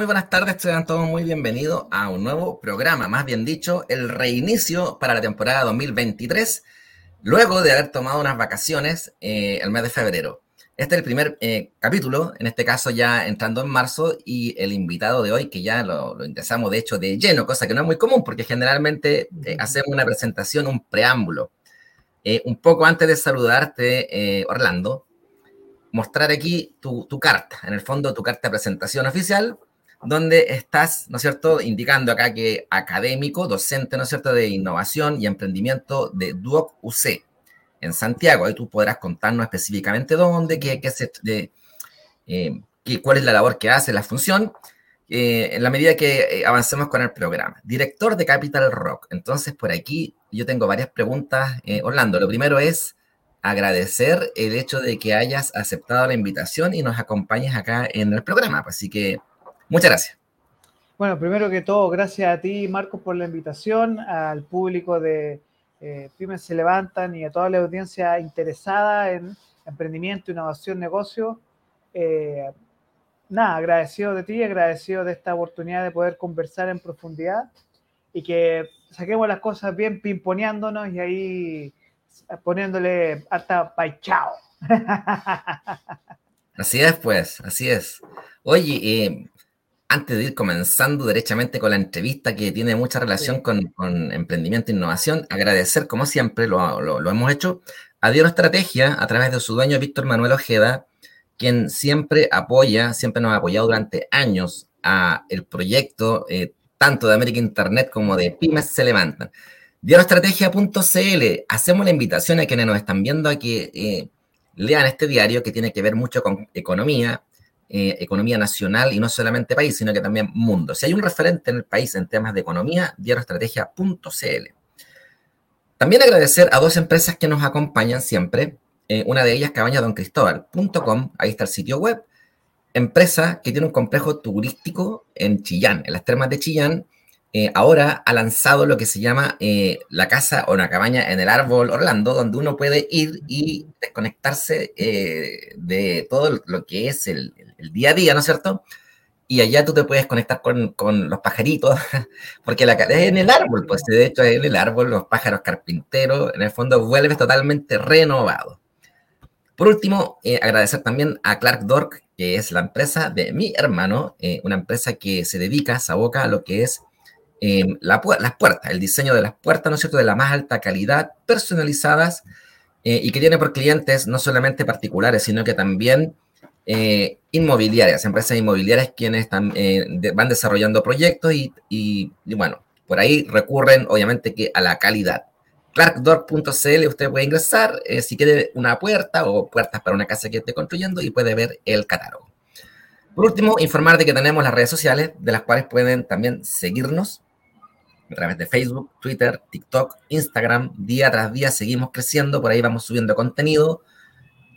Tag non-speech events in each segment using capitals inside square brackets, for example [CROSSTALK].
Muy buenas tardes, sean todos muy bienvenidos a un nuevo programa, más bien dicho, el reinicio para la temporada 2023, luego de haber tomado unas vacaciones eh, el mes de febrero. Este es el primer eh, capítulo, en este caso ya entrando en marzo, y el invitado de hoy, que ya lo, lo interesamos de hecho de lleno, cosa que no es muy común, porque generalmente eh, hacemos una presentación, un preámbulo. un poco antes de saludarte, Orlando, mostrar aquí tu, tu, carta, en el fondo tu carta de presentación oficial, donde estás, ¿no es cierto?, indicando acá que académico, docente, ¿no es cierto?, de innovación y emprendimiento de Duoc UC en Santiago. Ahí tú podrás contarnos específicamente dónde, qué, qué de, eh, qué, cuál es la labor que hace, la función, eh, en la medida que eh, avancemos con el programa. Director de Capital Rock. Entonces, por aquí yo tengo varias preguntas, Orlando. Lo primero es agradecer el hecho de que hayas aceptado la invitación y nos acompañes acá en el programa. Así que Muchas gracias. Bueno, primero que todo, gracias a ti, Marcos, por la invitación, al público de eh, Pymes Se Levantan y a toda la audiencia interesada en emprendimiento, innovación, negocio. Eh, nada, agradecido de ti, agradecido de esta oportunidad de poder conversar en profundidad y que saquemos las cosas bien pimponeándonos y ahí poniéndole hasta paichao. [LAUGHS] Así es, pues, así es. Oye, eh, antes de ir comenzando derechamente con la entrevista que tiene mucha relación con, emprendimiento e innovación, agradecer, como siempre lo, hemos hecho, a Dios Estrategia a través de su dueño Víctor Manuel Ojeda, quien siempre apoya, siempre nos ha apoyado durante años a el proyecto, eh, tanto de América Internet como de Pymes se levantan. Diarioestrategia.cl, hacemos la invitación a quienes nos están viendo a que eh, lean este diario que tiene que ver mucho con economía, eh, economía nacional y no solamente país, sino que también mundo. Si hay un referente en el país en temas de economía, diarioestrategia.cl. También agradecer a dos empresas que nos acompañan siempre. Eh, una de ellas, cabañadoncristóbal.com, ahí está el sitio web. Empresa que tiene un complejo turístico en Chillán, en las termas de Chillán, eh, ahora ha lanzado lo que se llama la casa o una cabaña en el árbol Orlando, donde uno puede ir y desconectarse de todo lo que es el, día a día, ¿no es cierto? Y allá tú te puedes conectar con, con los pajaritos, [LAUGHS] porque la, es en el árbol, pues de hecho es en el árbol, los pájaros carpinteros, en el fondo vuelves totalmente renovado. Por último, agradecer también a Clark Dork, que es la empresa de mi hermano, una empresa que se dedica, se aboca a lo que es Em, las puertas, el diseño de las puertas, ¿no es cierto?, de la más alta calidad, personalizadas eh, y que tiene por clientes no solamente particulares, sino que también eh, inmobiliarias, empresas inmobiliarias quienes están, eh, van desarrollando proyectos y, bueno, por ahí recurren obviamente que a la calidad. Clarkdoor.cl usted puede ingresar si quiere una puerta o puertas para una casa que esté construyendo y puede ver el catálogo. Por último, informar de que tenemos las redes sociales, de las cuales pueden también seguirnos a través de Facebook, Twitter, TikTok, Instagram. Día tras día seguimos creciendo, por ahí vamos subiendo contenido.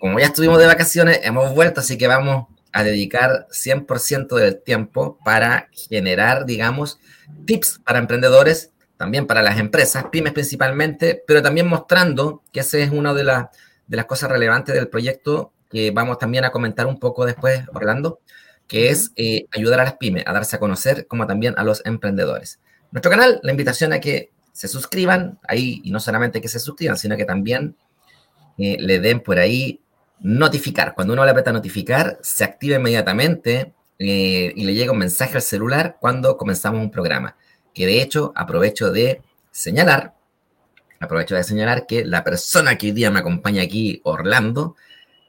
Como ya estuvimos de vacaciones, hemos vuelto, así que vamos a dedicar 100% del tiempo para generar, digamos, tips para emprendedores, también para las empresas, pymes principalmente, pero también mostrando que esa es una de, de las cosas relevantes del proyecto que vamos también a comentar un poco después, Orlando, que es eh, ayudar a las pymes a darse a conocer, como también a los emprendedores. Nuestro canal, la invitación a que se suscriban ahí y no solamente que se suscriban, sino que también eh, le den por ahí notificar. Cuando uno le aprieta notificar, se activa inmediatamente eh, y le llega un mensaje al celular cuando comenzamos un programa. Que de hecho aprovecho de señalar, aprovecho de señalar que la persona que hoy día me acompaña aquí, Orlando,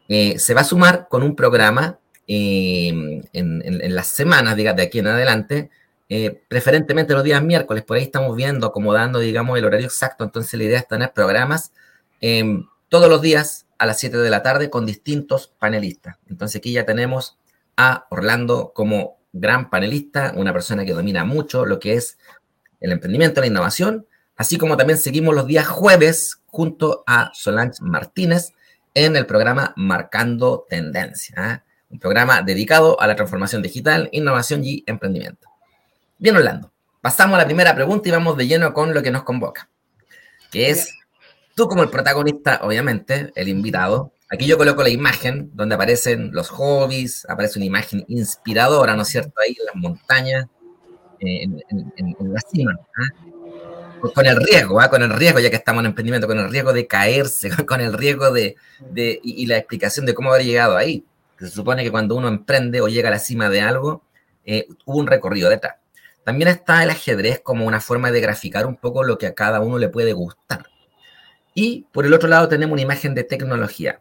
eh, se va a sumar con un programa en, las semanas de aquí en adelante eh, preferentemente los días miércoles, por ahí estamos viendo, acomodando, digamos, el horario exacto. Entonces la idea es tener programas em, todos los días a las 7 de la tarde con distintos panelistas. Entonces aquí ya tenemos a Orlando como gran panelista, una persona que domina mucho lo que es el emprendimiento, la innovación, así como también seguimos los días jueves junto a Solange Martínez en el programa Marcando Tendencia, ¿ah? un programa dedicado a la transformación digital, innovación y emprendimiento. Bien, Orlando, pasamos a la primera pregunta y vamos de lleno con lo que nos convoca, que es tú como el protagonista, obviamente, el invitado, Aquí yo coloco la imagen donde aparecen los hobbies, aparece una imagen inspiradora, ¿no es cierto? Ahí en las montañas, eh, en, la cima. ¿ah? Con el riesgo, ¿ah? con el riesgo, ya que estamos en emprendimiento, con el riesgo de caerse, [LAUGHS] con el riesgo de, y, la explicación de cómo haber llegado ahí. se supone que cuando uno emprende o llega a la cima de algo, eh, hubo un recorrido detrás. También está el ajedrez como una forma de graficar un poco lo que a cada uno le puede gustar. Y por el otro lado tenemos una imagen de tecnología.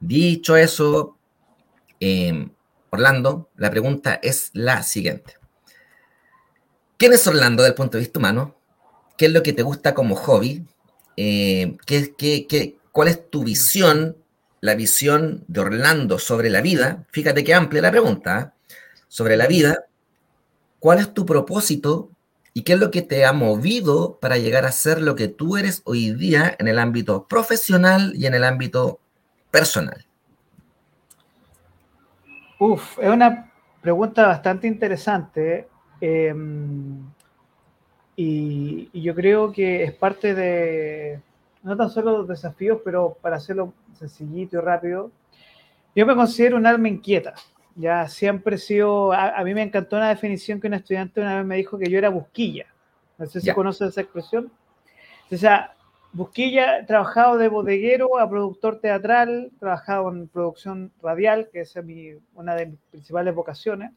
Dicho eso, em, Orlando, la pregunta es la siguiente. ¿Quién es Orlando desde el punto de vista humano? ¿Qué es lo que te gusta como hobby? Eh, ¿qué, cuál es tu visión, la visión de Orlando sobre la vida? Fíjate qué amplia la pregunta. ¿eh? Sobre la vida. ¿Cuál es tu propósito y qué es lo que te ha movido para llegar a ser lo que tú eres hoy día en el ámbito profesional y en el ámbito personal? Uf, es una pregunta bastante interesante em, y, yo creo que es parte de, no tan solo los desafíos, pero para hacerlo sencillito y rápido, yo me considero un alma inquieta. Ya siempre he sido, a, mí me encantó una definición que un estudiante una vez me dijo que yo era busquilla. No sé si conoces esa expresión. O sea, Busquilla, trabajado de bodeguero a productor teatral, trabajado en producción radial, que es mi, una de mis principales vocaciones.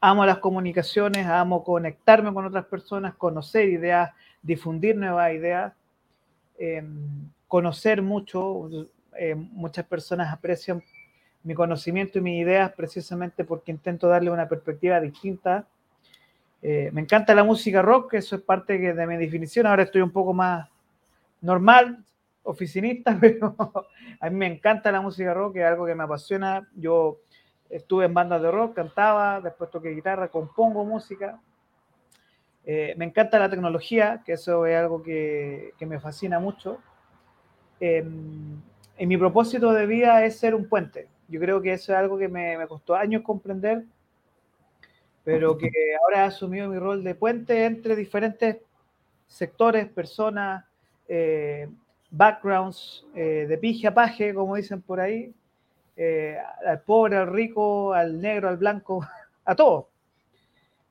Amo las comunicaciones, amo conectarme con otras personas, conocer ideas, difundir nuevas ideas, em, conocer mucho. Eh, muchas personas aprecian mi conocimiento y mis ideas precisamente porque intento darle una perspectiva distinta. Eh, me encanta la música rock, eso es parte de mi definición. Ahora estoy un poco más normal, oficinista, [LAUGHS] pero a mí me encanta la música rock, es algo que me apasiona. Yo estuve en bandas de rock, cantaba, después toqué guitarra, compongo música. Eh, me encanta la tecnología, que eso es algo que, me fascina mucho. Eh, y mi propósito de vida es ser un puente. Yo creo que eso es algo que me, me costó años comprender, pero que ahora he asumido mi rol de puente entre diferentes sectores, personas, eh, backgrounds eh, de pije a paje, como dicen por ahí, eh, al pobre, al rico, al negro, al blanco, [LAUGHS] a todos.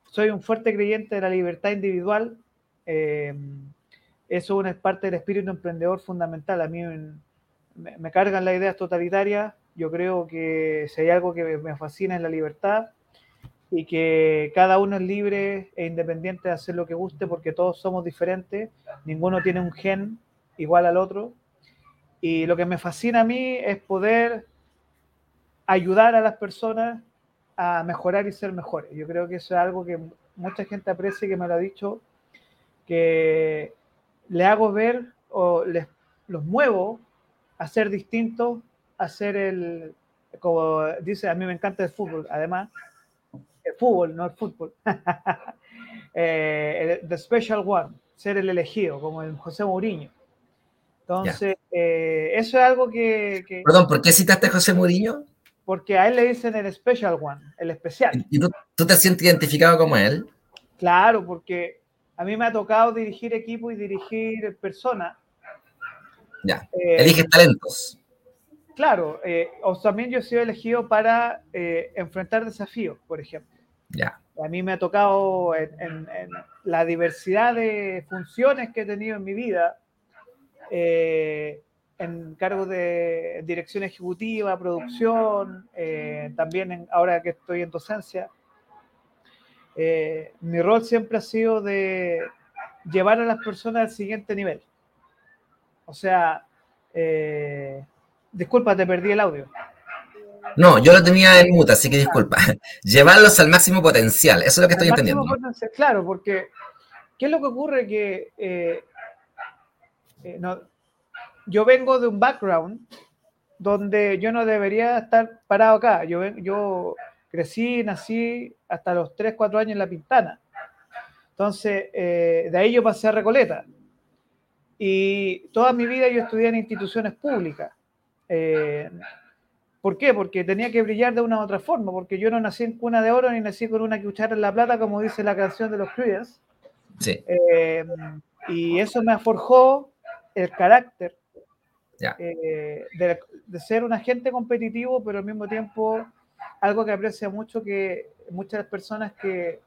Soy un fuerte creyente de la libertad individual. eso es parte del espíritu emprendedor fundamental. A mí me, me cargan las ideas totalitarias. Yo creo que si hay algo que me fascina es la libertad y que cada uno es libre e independiente de hacer lo que guste porque todos somos diferentes, ninguno tiene un gen igual al otro. Y lo que me fascina a mí es poder ayudar a las personas a mejorar y ser mejores. Yo creo que eso es algo que mucha gente aprecia y que me lo ha dicho, que le hago ver o les, los muevo a ser distintos, a ser el, como dice, a mí me encanta el fútbol, además, el fútbol, no el fútbol. [LAUGHS] eh, the special one, ser el elegido, como el José Mourinho. Entonces, eh, eso es algo que, Perdón, ¿por qué citaste a José Mourinho? Porque a él le dicen el special one, el especial. ¿Y tú, te sientes identificado como él? Claro, porque a mí me ha tocado dirigir equipo y dirigir personas. Ya, eh, eliges talentos. Claro, eh, o también yo he sido elegido para eh, enfrentar desafíos, por ejemplo. Ya. A mí me ha tocado en, la diversidad de funciones que he tenido en mi vida, eh, en cargos de dirección ejecutiva, producción, también ahora que estoy en docencia. mi rol siempre ha sido de llevar a las personas al siguiente nivel. O sea, Disculpa, te perdí el audio. No, yo lo tenía en muta, así que disculpa. [LAUGHS] Llevarlos al máximo potencial, eso es lo que estoy entendiendo. Claro, porque ¿qué es lo que ocurre? Que eh, eh, yo vengo de un background donde yo no debería estar parado acá. Yo, yo crecí, nací hasta los 3, 4 años en La Pintana. Entonces, eh, de ahí yo pasé a Recoleta. Y toda mi vida yo estudié en instituciones públicas. Eh, ¿Por qué? Porque tenía que brillar de una u otra forma, porque yo no nací en cuna de oro ni nací con una cuchara en la plata, como dice la canción de los Creedence. Sí. Eh, y eso me forjó el carácter eh, de, de, ser un agente competitivo, pero al mismo tiempo algo que aprecia mucho que muchas personas que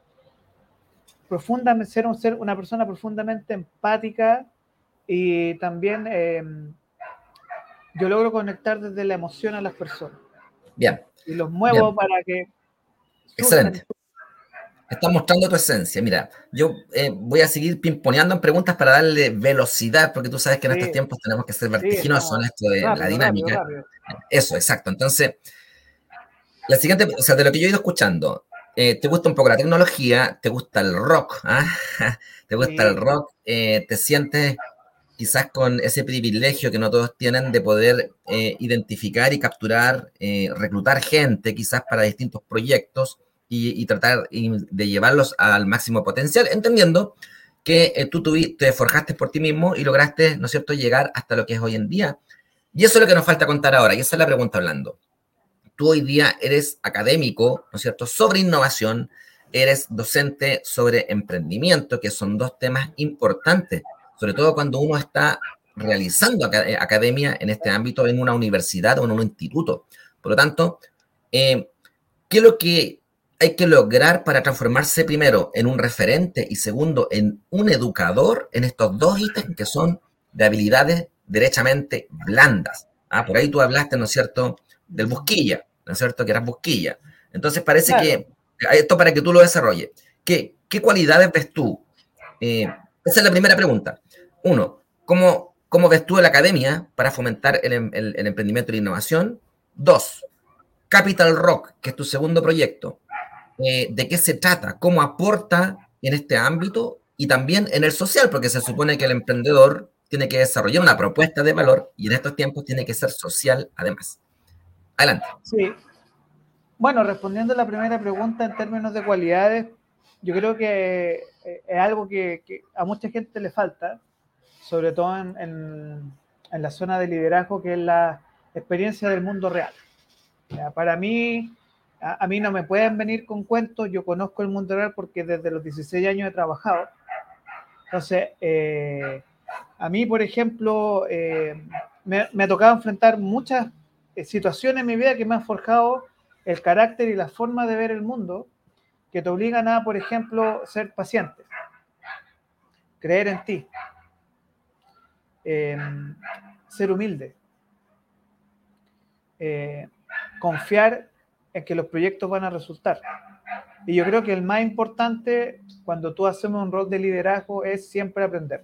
profundamente, ser, un, ser una persona profundamente empática y también em, yo logro conectar desde la emoción a las personas. Bien. Y los muevo para que... Excelente. Estás mostrando tu esencia. Mira, yo eh, voy a seguir pimponeando en preguntas para darle velocidad, porque tú sabes que en estos tiempos tenemos que ser vertiginosos en esto de la dinámica. Eso, exacto. Entonces, la siguiente, o sea, de lo que yo he ido escuchando, eh, te gusta un poco la tecnología, te gusta el rock, [LAUGHS] ¿ah? te gusta el rock, eh, te sientes quizás con ese privilegio que no todos tienen de poder eh, identificar y capturar, reclutar gente quizás para distintos proyectos y, tratar de llevarlos al máximo potencial, entendiendo que tú te forjaste por ti mismo y lograste, ¿no es cierto?, llegar hasta lo que es hoy en día. Y eso es lo que nos falta contar ahora, y esa es la pregunta hablando tú hoy día eres académico, ¿no es cierto?, sobre innovación, eres docente sobre emprendimiento, que son dos temas importantes, sobre todo cuando uno está realizando eh, academia en este ámbito en una universidad o en un instituto. Por lo tanto, eh, ¿qué es lo que hay que lograr para transformarse primero en un referente y segundo en un educador en estos dos ítems que son de habilidades derechamente blandas? Ah, por ahí tú hablaste, ¿no es cierto?, del Busquilla, ¿no es cierto? Que eras Busquilla. Entonces parece que, esto para que tú lo desarrolles, ¿qué, qué cualidades ves tú? Eh, esa es la primera pregunta. Uno, ¿cómo, cómo ves tú la academia para fomentar el, el, emprendimiento y la innovación? Dos, Capital Rock, que es tu segundo proyecto. Eh, ¿De qué se trata? ¿Cómo aporta en este ámbito y también en el social? Porque se supone que el emprendedor tiene que desarrollar una propuesta de valor y en estos tiempos tiene que ser social además. Adelante. Sí. Bueno, respondiendo a la primera pregunta en términos de cualidades, yo creo que eh, es algo que, a mucha gente le falta, sobre todo en, la zona de liderazgo, que es la experiencia del mundo real. para mí, a, mí no me pueden venir con cuentos, yo conozco el mundo real porque desde los 16 años he trabajado. Entonces, eh, a mí, por ejemplo, eh, me, me ha tocado enfrentar muchas eh, situaciones en mi vida que me han forjado el carácter y la forma de ver el mundo que te obligan a, por ejemplo, ser paciente, creer en ti, em, ser humilde, eh, confiar en que los proyectos van a resultar. Y yo creo que el más importante cuando tú hacemos un rol de liderazgo es siempre aprender.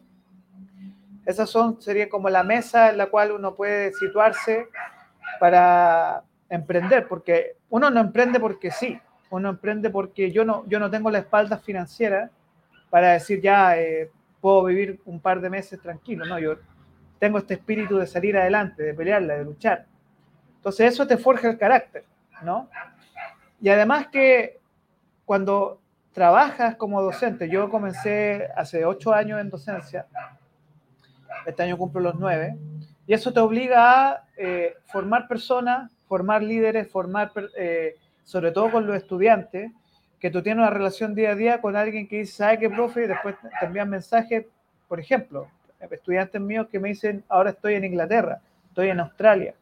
Esas son, sería como la mesa en la cual uno puede situarse para emprender, porque uno no emprende porque sí, uno emprende porque yo no, yo no tengo la espalda financiera para decir ya eh, puedo vivir un par de meses tranquilo, no, yo tengo este espíritu de salir adelante, de pelearla, de luchar. Entonces eso te forja el carácter, ¿no? Y además que cuando trabajas como docente, yo comencé hace ocho años en docencia, este año cumplo los nueve, y eso te obliga a eh, formar personas, formar líderes, formar, eh, sobre todo con los estudiantes, que tú tienes una relación día a día con alguien que dice, ¿sabe qué, profe? Y después te envían mensajes, por ejemplo, estudiantes míos que me dicen, ahora estoy en Inglaterra, estoy en Australia,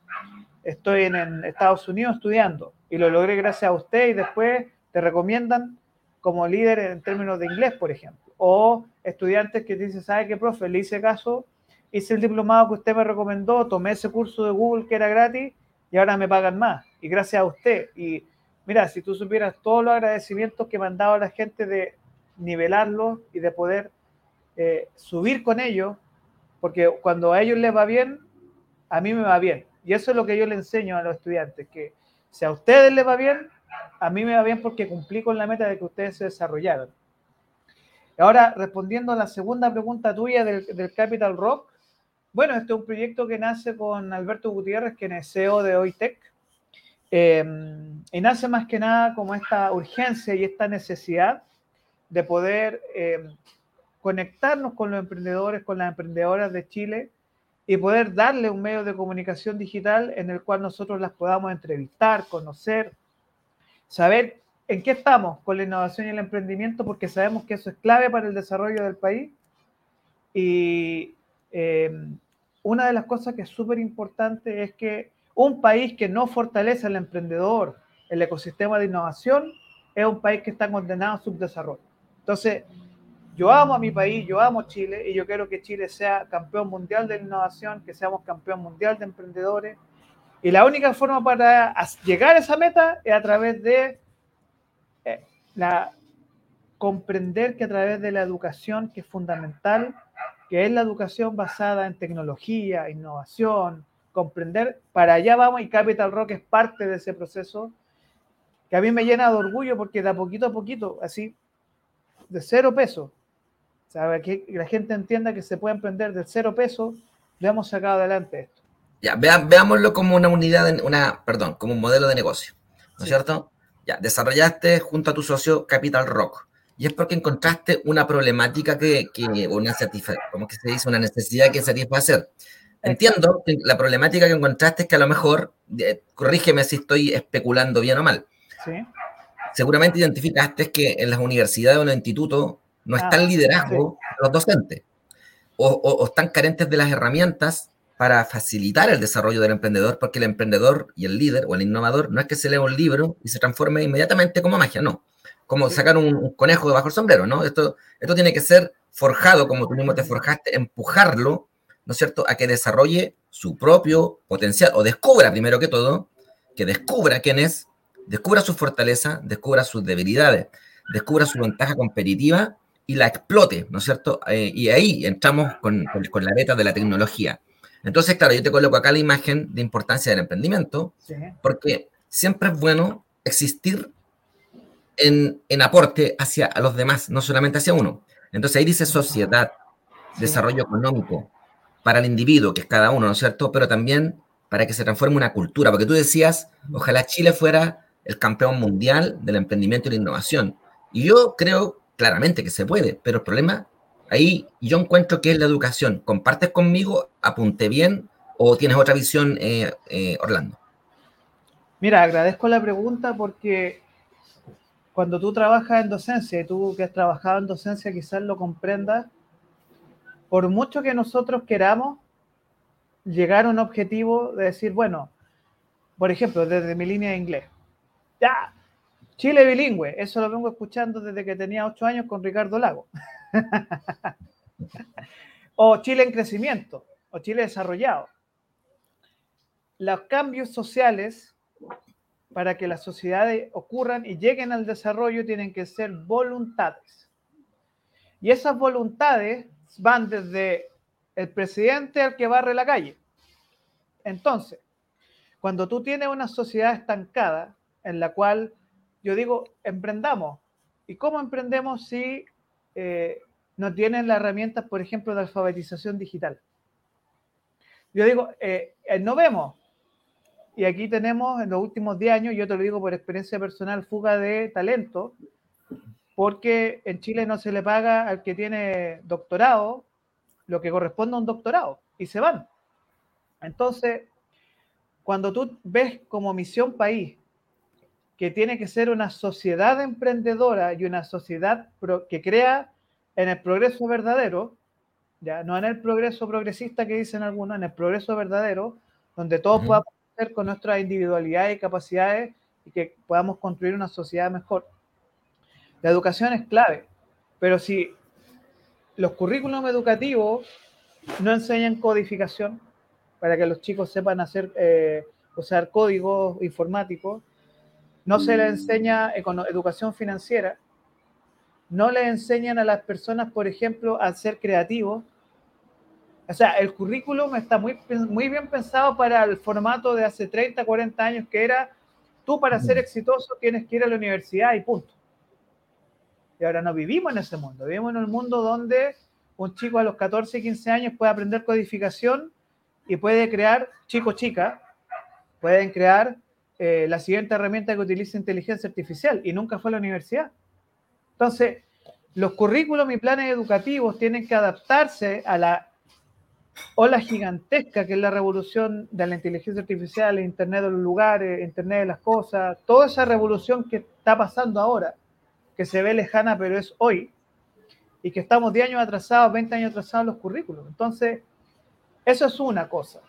estoy en, Estados Unidos estudiando, y lo logré gracias a usted, y después te recomiendan como líder en términos de inglés, por ejemplo. O estudiantes que te dicen, ¿sabe qué, profe? Le hice caso hice el diplomado que usted me recomendó, tomé ese curso de Google que era gratis y ahora me pagan más. Y gracias a usted. Y mira, si tú supieras todos los agradecimientos que me han dado la gente de nivelarlos y de poder eh, subir con ellos, porque cuando a ellos les va bien, a mí me va bien. Y eso es lo que yo le enseño a los estudiantes, que si a ustedes les va bien, a mí me va bien porque cumplí con la meta de que ustedes se desarrollaron. Ahora, respondiendo a la segunda pregunta tuya del, Capital Rock, bueno, este es un proyecto que nace con Alberto Gutiérrez, que es CEO de OITEC, em, y nace más que nada como esta urgencia y esta necesidad de poder em, conectarnos con los emprendedores, con las emprendedoras de Chile y poder darle un medio de comunicación digital en el cual nosotros las podamos entrevistar, conocer, saber en qué estamos con la innovación y el emprendimiento, porque sabemos que eso es clave para el desarrollo del país. Y, em, una de las cosas que es súper importante es que un país que no fortalece al emprendedor, el ecosistema de innovación, es un país que está condenado a subdesarrollo. Entonces, yo amo a mi país, yo amo Chile y yo quiero que Chile sea campeón mundial de innovación, que seamos campeón mundial de emprendedores. Y la única forma para llegar a esa meta es a través de eh, la, comprender que a través de la educación, que es fundamental, que es la educación basada en tecnología, innovación, comprender, para allá vamos y Capital Rock es parte de ese proceso que a mí me llena de orgullo porque de a poquito a poquito, así, de cero peso, ¿sabe? que la gente entienda que se puede emprender de cero peso, le hemos sacado adelante esto. Ya, veámoslo como una unidad, una, perdón, como un modelo de negocio, ¿no es cierto? Ya, desarrollaste junto a tu socio Capital Rock y es porque encontraste una problemática que, que una como que se dice, una necesidad que satisfacer. Entiendo que la problemática que encontraste es que a lo mejor, eh, corrígeme si estoy especulando bien o mal. ¿Sí? Seguramente identificaste que en las universidades o en los institutos no ah, está el liderazgo los docentes o, o, están carentes de las herramientas para facilitar el desarrollo del emprendedor, porque el emprendedor y el líder o el innovador no es que se lea un libro y se transforme inmediatamente como magia, no como sacar un, conejo debajo del sombrero, ¿no? Esto, esto tiene que ser forjado, como tú mismo te forjaste, empujarlo, ¿no es cierto?, a que desarrolle su propio potencial, o descubra primero que todo, que descubra quién es, descubra su fortaleza, descubra sus debilidades, descubra su ventaja competitiva y la explote, ¿no es cierto? Eh, y ahí entramos con, con, la beta de la tecnología. Entonces, claro, yo te coloco acá la imagen de importancia del emprendimiento, porque siempre es bueno existir en, aporte hacia los demás, no solamente hacia uno. Entonces ahí dice sociedad, desarrollo económico para el individuo, que es cada uno, ¿no es cierto? Pero también para que se transforme una cultura, porque tú decías, ojalá Chile fuera el campeón mundial del emprendimiento y la innovación. Y yo creo claramente que se puede, pero el problema ahí yo encuentro que es la educación. ¿Compartes conmigo? ¿Apunté bien? ¿O tienes otra visión, eh, eh, Orlando? Mira, agradezco la pregunta porque cuando tú trabajas en docencia y tú que has trabajado en docencia quizás lo comprendas, por mucho que nosotros queramos llegar a un objetivo de decir, bueno, por ejemplo, desde mi línea de inglés, ya, Chile bilingüe, eso lo vengo escuchando desde que tenía ocho años con Ricardo Lago. [LAUGHS] o Chile en crecimiento, o Chile desarrollado. Los cambios sociales para que las sociedades ocurran y lleguen al desarrollo tienen que ser voluntades. Y esas voluntades van desde el presidente al que barre la calle. Entonces, cuando tú tienes una sociedad estancada en la cual yo digo, emprendamos. ¿Y cómo emprendemos si eh, no tienen las herramientas, por ejemplo, de alfabetización digital? Yo digo, eh, eh, no vemos, y aquí tenemos en los últimos 10 años, yo te lo digo por experiencia personal, fuga de talento, porque en Chile no se le paga al que tiene doctorado lo que corresponde a un doctorado y se van. Entonces, cuando tú ves como misión país que tiene que ser una sociedad emprendedora y una sociedad que crea en el progreso verdadero, ya no en el progreso progresista que dicen algunos, en el progreso verdadero, donde todos podamos con nuestras individualidades y capacidades y que podamos construir una sociedad mejor. La educación es clave, pero si los currículums educativos no enseñan codificación para que los chicos sepan hacer, eh, usar códigos informáticos, no se les enseña educación financiera, no le enseñan a las personas, por ejemplo, a ser creativos, o sea, el currículum está muy, muy bien pensado para el formato de hace 30, 40 años, que era tú para ser exitoso tienes que ir a la universidad y punto. Y ahora no vivimos en ese mundo, vivimos en un mundo donde un chico a los 14, 15 años puede aprender codificación y puede crear, chico, chica, pueden crear eh, la siguiente herramienta que utiliza inteligencia artificial y nunca fue a la universidad. Entonces, los currículums y planes educativos tienen que adaptarse a la ola gigantesca que es la revolución de la inteligencia artificial, el Internet de los lugares, Internet de las cosas, toda esa revolución que está pasando ahora, que se ve lejana pero es hoy, y que estamos 10 años atrasados, 20 años atrasados en los currículos. Entonces, Eso es una cosa,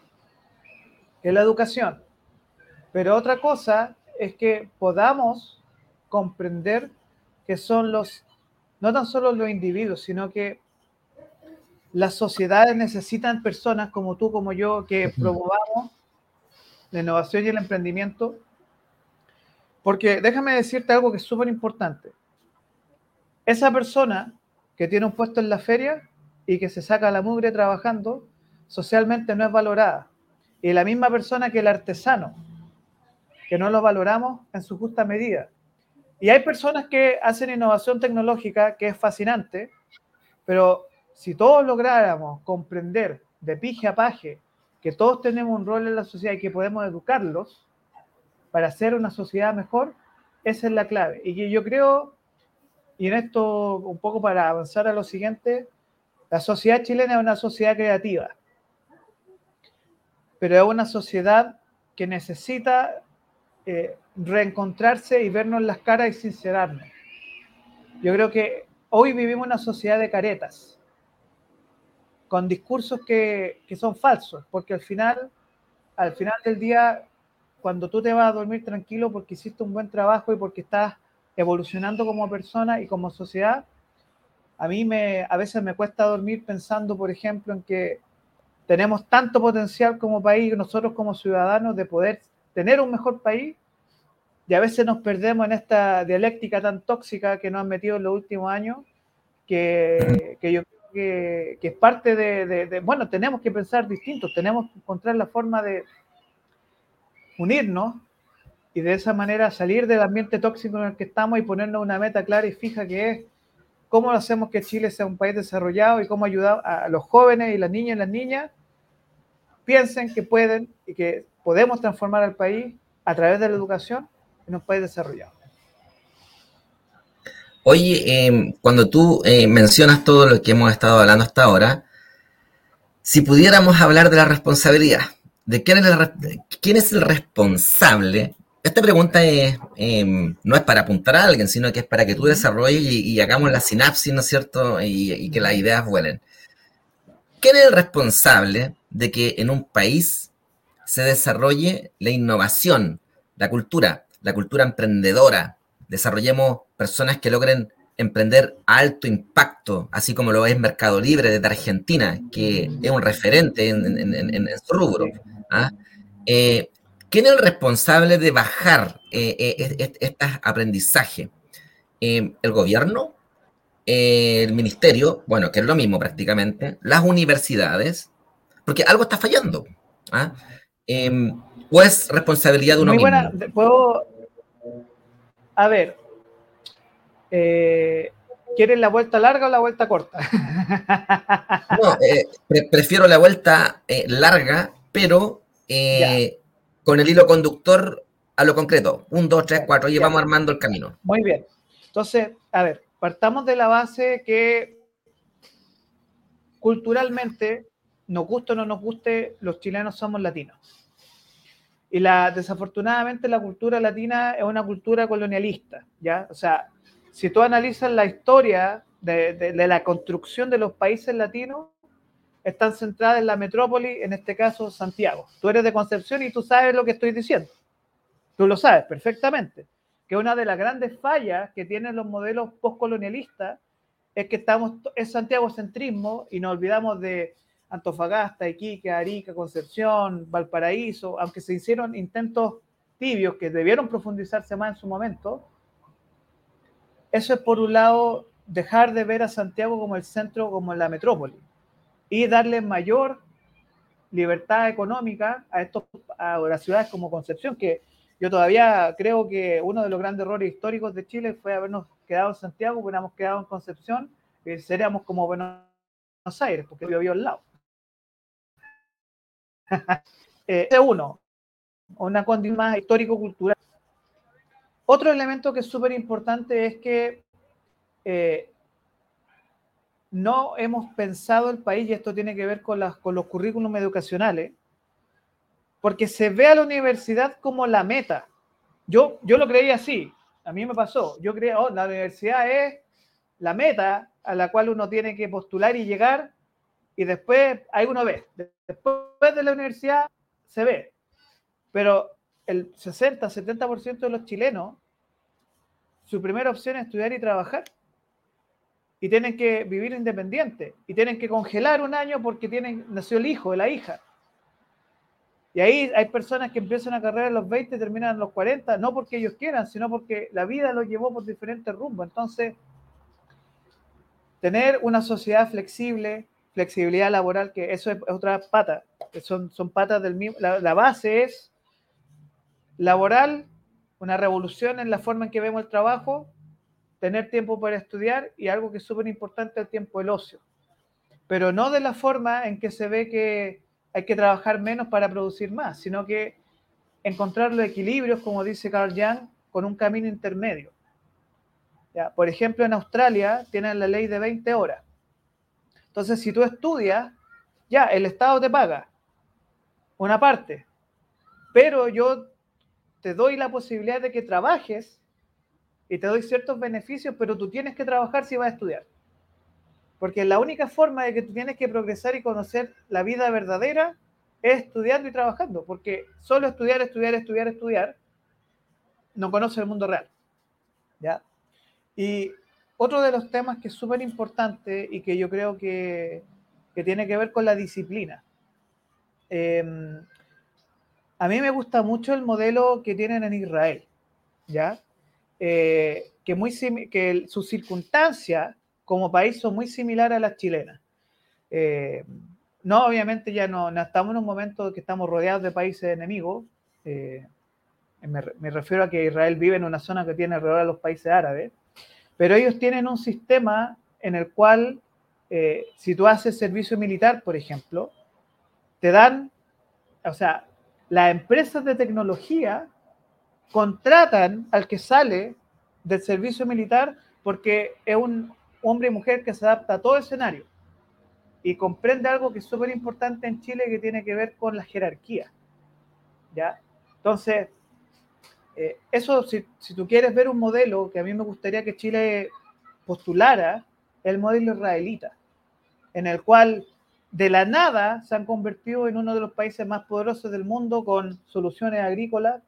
que es la educación. Pero otra cosa es que podamos comprender que son los, no tan solo los individuos, sino que las sociedades necesitan personas como tú, como yo, que promovamos la innovación y el emprendimiento. Porque déjame decirte algo que es súper importante. Esa persona que tiene un puesto en la feria y que se saca la mugre trabajando, socialmente no es valorada. Y la misma persona que el artesano, que no lo valoramos en su justa medida. Y hay personas que hacen innovación tecnológica que es fascinante, pero si todos lográramos comprender de pije a paje que todos tenemos un rol en la sociedad y que podemos educarlos para hacer una sociedad mejor, esa es la clave. Y yo creo, y en esto un poco para avanzar a lo siguiente, la sociedad chilena es una sociedad creativa, pero es una sociedad que necesita eh, reencontrarse y vernos las caras y sincerarnos. Yo creo que hoy vivimos una sociedad de caretas, con discursos que, que, son falsos, porque al final, al final del día, cuando tú te vas a dormir tranquilo porque hiciste un buen trabajo y porque estás evolucionando como persona y como sociedad, a mí me, a veces me cuesta dormir pensando, por ejemplo, en que tenemos tanto potencial como país, nosotros como ciudadanos, de poder tener un mejor país y a veces nos perdemos en esta dialéctica tan tóxica que nos han metido en los últimos años, que, que yo creo que, que es parte de, de, bueno, tenemos que pensar distintos, tenemos que encontrar la forma de unirnos y de esa manera salir del ambiente tóxico en el que estamos y ponernos una meta clara y fija que es cómo hacemos que Chile sea un país desarrollado y cómo ayudar a los jóvenes y las niñas y las niñas piensen que pueden y que podemos transformar al país a través de la educación en un país desarrollado. Oye, em, cuando tú eh, mencionas todo lo que hemos estado hablando hasta ahora, si pudiéramos hablar de la responsabilidad, de quién es el, quién es el responsable, esta pregunta em, no es para apuntar a alguien, sino que es para que tú desarrolles y, hagamos la sinapsis, ¿no es cierto? y, que las ideas vuelen. ¿Quién es el responsable de que en un país se desarrolle la innovación, la cultura, la cultura emprendedora? Desarrollemos personas que logren emprender alto impacto, así como lo es Mercado Libre desde Argentina, que es un referente en, su rubro. ¿ah? Eh, ¿Quién es el responsable de bajar eh, eh, estos aprendizajes? ¿El gobierno? el ministerio, bueno, que es lo mismo prácticamente, las universidades, porque algo está fallando. ¿ah? Em, ¿O es responsabilidad de uno Muy buena, puedo. A ver. Eh, ¿Quieren la vuelta larga o la vuelta corta? no, eh, prefiero la vuelta eh, larga, pero con el hilo conductor a lo concreto. Un, dos, tres, cuatro, y vamos armando el camino. Muy bien. Entonces, a ver, partamos de la base que culturalmente, nos guste o no nos guste, los chilenos somos latinos. Y la, desafortunadamente la cultura latina es una cultura colonialista, ¿ya? O sea, si tú analizas la historia de, de la construcción de los países latinos, están centradas en la metrópoli, en este caso Santiago. Tú eres de Concepción y tú sabes lo que estoy diciendo. Tú lo sabes perfectamente que una de las grandes fallas que tienen los modelos postcolonialistas es que estamos en Santiago centrismo y nos olvidamos de Antofagasta, Iquique, Arica, Concepción, Valparaíso, aunque se hicieron intentos tibios que debieron profundizarse más en su momento. Eso es por un lado dejar de ver a Santiago como el centro, como la metrópoli y darle mayor libertad económica a, estos, a las ciudades como Concepción, que yo todavía creo que uno de los grandes errores históricos de Chile fue habernos quedado en Santiago, hubiéramos quedado en Concepción, y seríamos como Buenos Aires, porque vivió al lado. [LAUGHS] eh, uno, una condición más histórico-cultural. Otro elemento que es súper importante es que eh, no hemos pensado el país, y esto tiene que ver con, las, con los currículums educacionales, porque se ve a la universidad como la meta. Yo, yo lo creía así, a mí me pasó. Yo creía, oh, la universidad es la meta a la cual uno tiene que postular y llegar y después ahí uno ve. Después de la universidad se ve. Pero el 60, 70% de los chilenos, su primera opción es estudiar y trabajar. Y tienen que vivir independiente. Y tienen que congelar un año porque tienen, nació el hijo, la hija. Y ahí hay personas que empiezan a carrera a los 20 y terminan a los 40, no porque ellos quieran, sino porque la vida los llevó por diferentes rumbos. Entonces, tener una sociedad flexible, flexibilidad laboral, que eso es otra pata, son, son patas del mismo. La, base es laboral, una revolución en la forma en que vemos el trabajo, tener tiempo para estudiar y algo que es súper importante, el tiempo del ocio. Pero no de la forma en que se ve que hay que trabajar menos para producir más, sino que encontrar los equilibrios, como dice Carl Jung, con un camino intermedio. ¿Ya? Por ejemplo, en Australia tienen la ley de 20 horas. Entonces, si tú estudias, ya, el Estado te paga una parte, pero yo te doy la posibilidad de que trabajes y te doy ciertos beneficios, pero tú tienes que trabajar si vas a estudiar. Porque la única forma de que tú tienes que progresar y conocer la vida verdadera es estudiando y trabajando, porque solo estudiar, estudiar, estudiar, estudiar, no conoce el mundo real. ¿Ya? Y otro de los temas que es súper importante y que yo creo que, que, tiene que ver con la disciplina. Em, a mí me gusta mucho el modelo que tienen en Israel, ¿ya? Eh, que, muy que sus circunstancias como país son muy similares a las chilenas. Eh, no, obviamente ya no, estamos en un momento que estamos rodeados de países enemigos. Eh, me, refiero a que Israel vive en una zona que tiene alrededor a los países árabes. Pero ellos tienen un sistema en el cual, eh, si tú haces servicio militar, por ejemplo, te dan, o sea, las empresas de tecnología contratan al que sale del servicio militar porque es un hombre y mujer que se adapta a todo escenario y comprende algo que es súper importante en Chile que tiene que ver con la jerarquía. ¿Ya? Entonces, eh, eso, si, tú quieres ver un modelo que a mí me gustaría que Chile postulara, el modelo israelita, en el cual de la nada se han convertido en uno de los países más poderosos del mundo con soluciones agrícolas,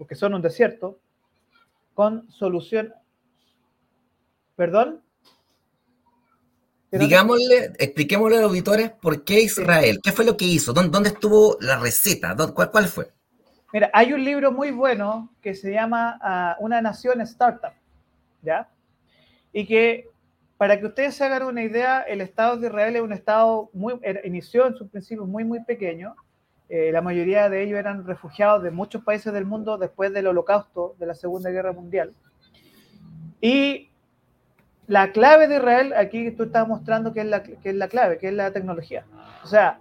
porque son un desierto, con solución... ¿Perdón? Digámosle, expliquémosle a los auditores por qué Israel, qué fue lo que hizo, dónde, estuvo la receta, cuál, cuál fue. Mira, hay un libro muy bueno que se llama ah, Una nación startup, ¿ya? Y que, para que ustedes se hagan una idea, el Estado de Israel es un Estado muy, er, inició en sus principios muy, muy pequeño. Eh, la mayoría de ellos eran refugiados de muchos países del mundo después del holocausto de la Segunda Guerra Mundial. Y la clave de Israel, aquí tú estás mostrando que es la, que es la clave, que es la tecnología. O sea,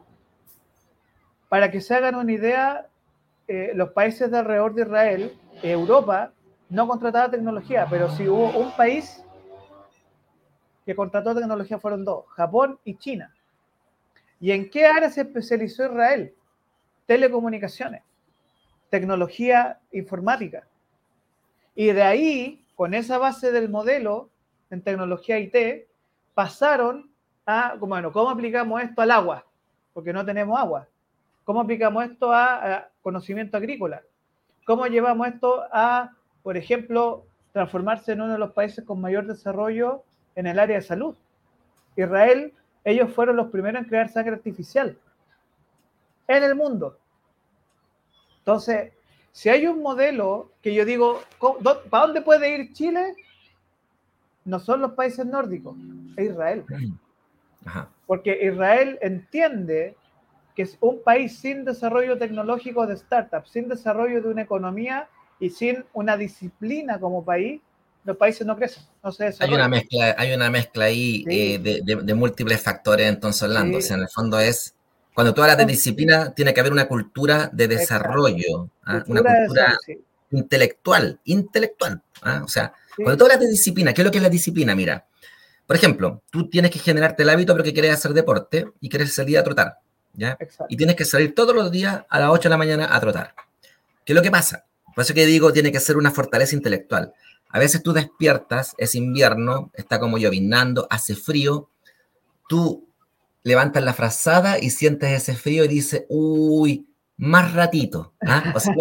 para que se hagan una idea, eh, los países de alrededor de Israel, Europa, no contrataba tecnología, pero si hubo un país que contrató tecnología fueron dos, Japón y China. ¿Y en qué área se especializó Israel? Telecomunicaciones, tecnología informática. Y de ahí, con esa base del modelo en tecnología IT, pasaron a, bueno, ¿cómo aplicamos esto al agua? Porque no tenemos agua. ¿Cómo aplicamos esto a, conocimiento agrícola? ¿Cómo llevamos esto a, por ejemplo, transformarse en uno de los países con mayor desarrollo en el área de salud? Israel, ellos fueron los primeros en crear sangre artificial en el mundo. Entonces, si hay un modelo que yo digo, ¿para dónde puede ir Chile? No son los países nórdicos, es Israel. Porque Israel entiende que es un país sin desarrollo tecnológico de startups, sin desarrollo de una economía y sin una disciplina como país, los países no crecen, no se Hay una mezcla, hay una mezcla ahí eh, de, múltiples factores, entonces, Orlando. O sea, en el fondo es, cuando tú hablas de disciplina, tiene que haber una cultura de desarrollo, ¿ah? una cultura intelectual, intelectual. ¿ah? O sea, cuando tú hablas de disciplina, ¿qué es lo que es la disciplina? Mira, por ejemplo, tú tienes que generarte el hábito, pero que quieres hacer deporte y quieres salir a trotar. Y tienes que salir todos los días a las 8 de la mañana a trotar. ¿Qué es lo que pasa? Por eso que digo, tiene que ser una fortaleza intelectual. A veces tú despiertas, es invierno, está como llovinando, hace frío, tú levantas la frazada y sientes ese frío y dices, uy, más ratito. ¿ah? O sea,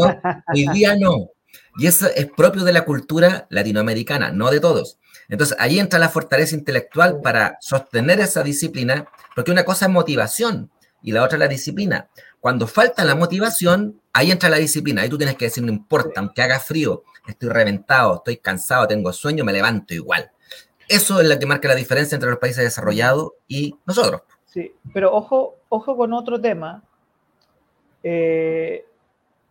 hoy [LAUGHS] día no. Y eso es propio de la cultura latinoamericana, no de todos. Entonces, ahí entra la fortaleza intelectual para sostener esa disciplina, porque una cosa es motivación y la otra es la disciplina. Cuando falta la motivación, ahí entra la disciplina. Ahí tú tienes que decir, no importa, aunque haga frío, estoy reventado, estoy cansado, tengo sueño, me levanto igual. Eso es lo que marca la diferencia entre los países desarrollados y nosotros. Sí, pero ojo, ojo con otro tema eh,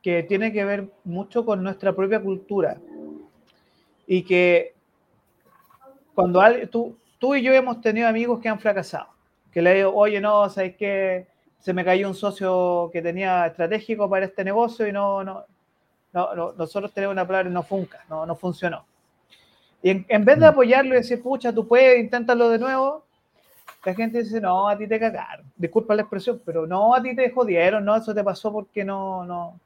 que tiene que ver mucho con nuestra propia cultura y que cuando tú, tú y yo hemos tenido amigos que han fracasado, que le digo, oye, no, ¿sabes qué? Se me cayó un socio que tenía estratégico para este negocio y no, no, no, nosotros tenemos una palabra y no funca, no, no funcionó. Y en, vez de mm. apoyarlo y decir, pucha, tú puedes, inténtalo de nuevo, la gente dice, no, a ti te cagaron. Disculpa la expresión, pero no, a ti te jodieron, no, eso te pasó porque no, no.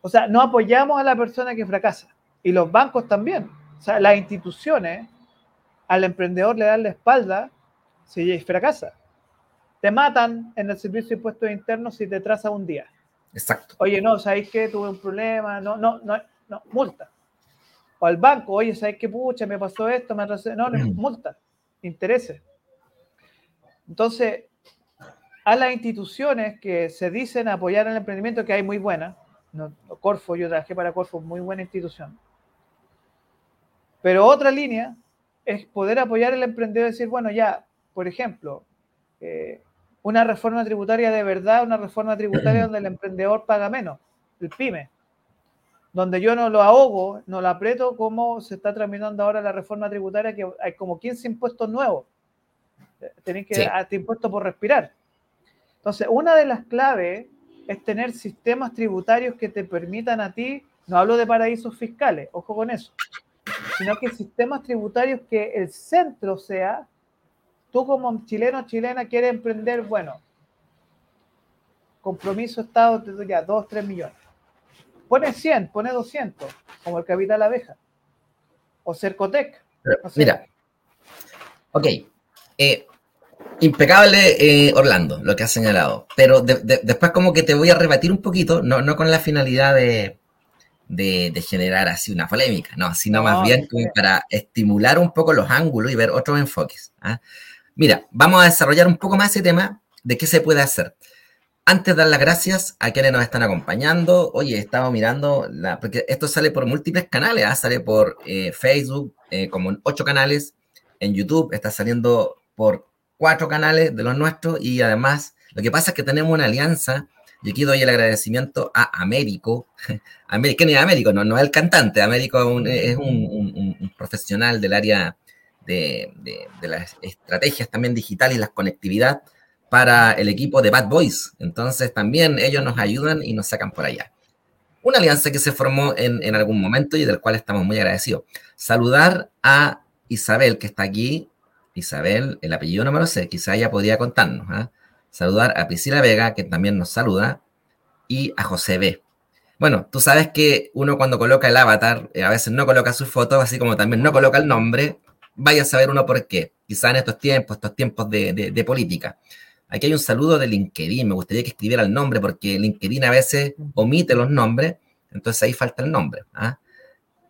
O sea, no apoyamos a la persona que fracasa. Y los bancos también. O sea, las instituciones, al emprendedor le dan la espalda si fracasa. Te matan en el servicio de impuestos internos si te traza un día. Exacto. Oye, no, ¿sabéis que tuve un problema? No, no, no, no, multa. O al banco, oye, ¿sabéis qué pucha? Me pasó esto, me atrasé. No, no, multa. Intereses. Entonces, a las instituciones que se dicen apoyar el emprendimiento, que hay muy buenas, no, Corfo, yo trabajé para Corfo, muy buena institución. Pero otra línea es poder apoyar el emprendedor y decir, bueno, ya, por ejemplo, eh, una reforma tributaria de verdad, una reforma tributaria [CLEARS THROAT] donde el emprendedor paga menos, el PYME, donde yo no lo ahogo, no lo aprieto como se está tramitando ahora la reforma tributaria, que hay como 15 impuestos nuevos tenés que darte impuesto por respirar. Entonces, una de las claves es tener sistemas tributarios que te permitan a ti, no hablo de paraísos fiscales, ojo con eso, sino que sistemas tributarios que el centro sea, tú como chileno o chilena quieres emprender, bueno, compromiso Estado te doy ya 2, 3 millones. Pone 100, pone 200, como el Capital Abeja. O Cercotec. Mira, ok, eh, impecable eh, Orlando, lo que has señalado. Pero después como que te voy a rebatir un poquito, no, no con la finalidad de, generar así una polémica, no, sino más bien como para estimular un poco los ángulos y ver otros enfoques. ¿ah? Mira, vamos a desarrollar un poco más ese tema de qué se puede hacer. Antes de dar las gracias a quienes nos están acompañando, oye, estaba mirando, la, porque esto sale por múltiples canales, ¿ah? sale por eh, Facebook, como en ocho canales, en YouTube está saliendo por cuatro canales de los nuestros y además lo que pasa es que tenemos una alianza. y aquí doy el agradecimiento a Américo. [LAUGHS] Américo, ni Américo? No, no es el cantante. Américo es un, profesional del área de, las estrategias también digitales y la conectividad para el equipo de Bad Boys. Entonces también ellos nos ayudan y nos sacan por allá. Una alianza que se formó en, en algún momento y del cual estamos muy agradecidos. Saludar a Isabel, que está aquí, Isabel, el apellido no me lo sé, quizá ella podría contarnos. ¿ah? Saludar a Priscila Vega, que también nos saluda, y a José B. Bueno, tú sabes que uno cuando coloca el avatar, eh, a veces no coloca su foto, así como también no coloca el nombre. Vaya a saber uno por qué. Quizá en estos tiempos, estos tiempos de, política. Aquí hay un saludo de LinkedIn. Me gustaría que escribiera el nombre porque LinkedIn a veces omite los nombres. Entonces ahí falta el nombre. ¿ah?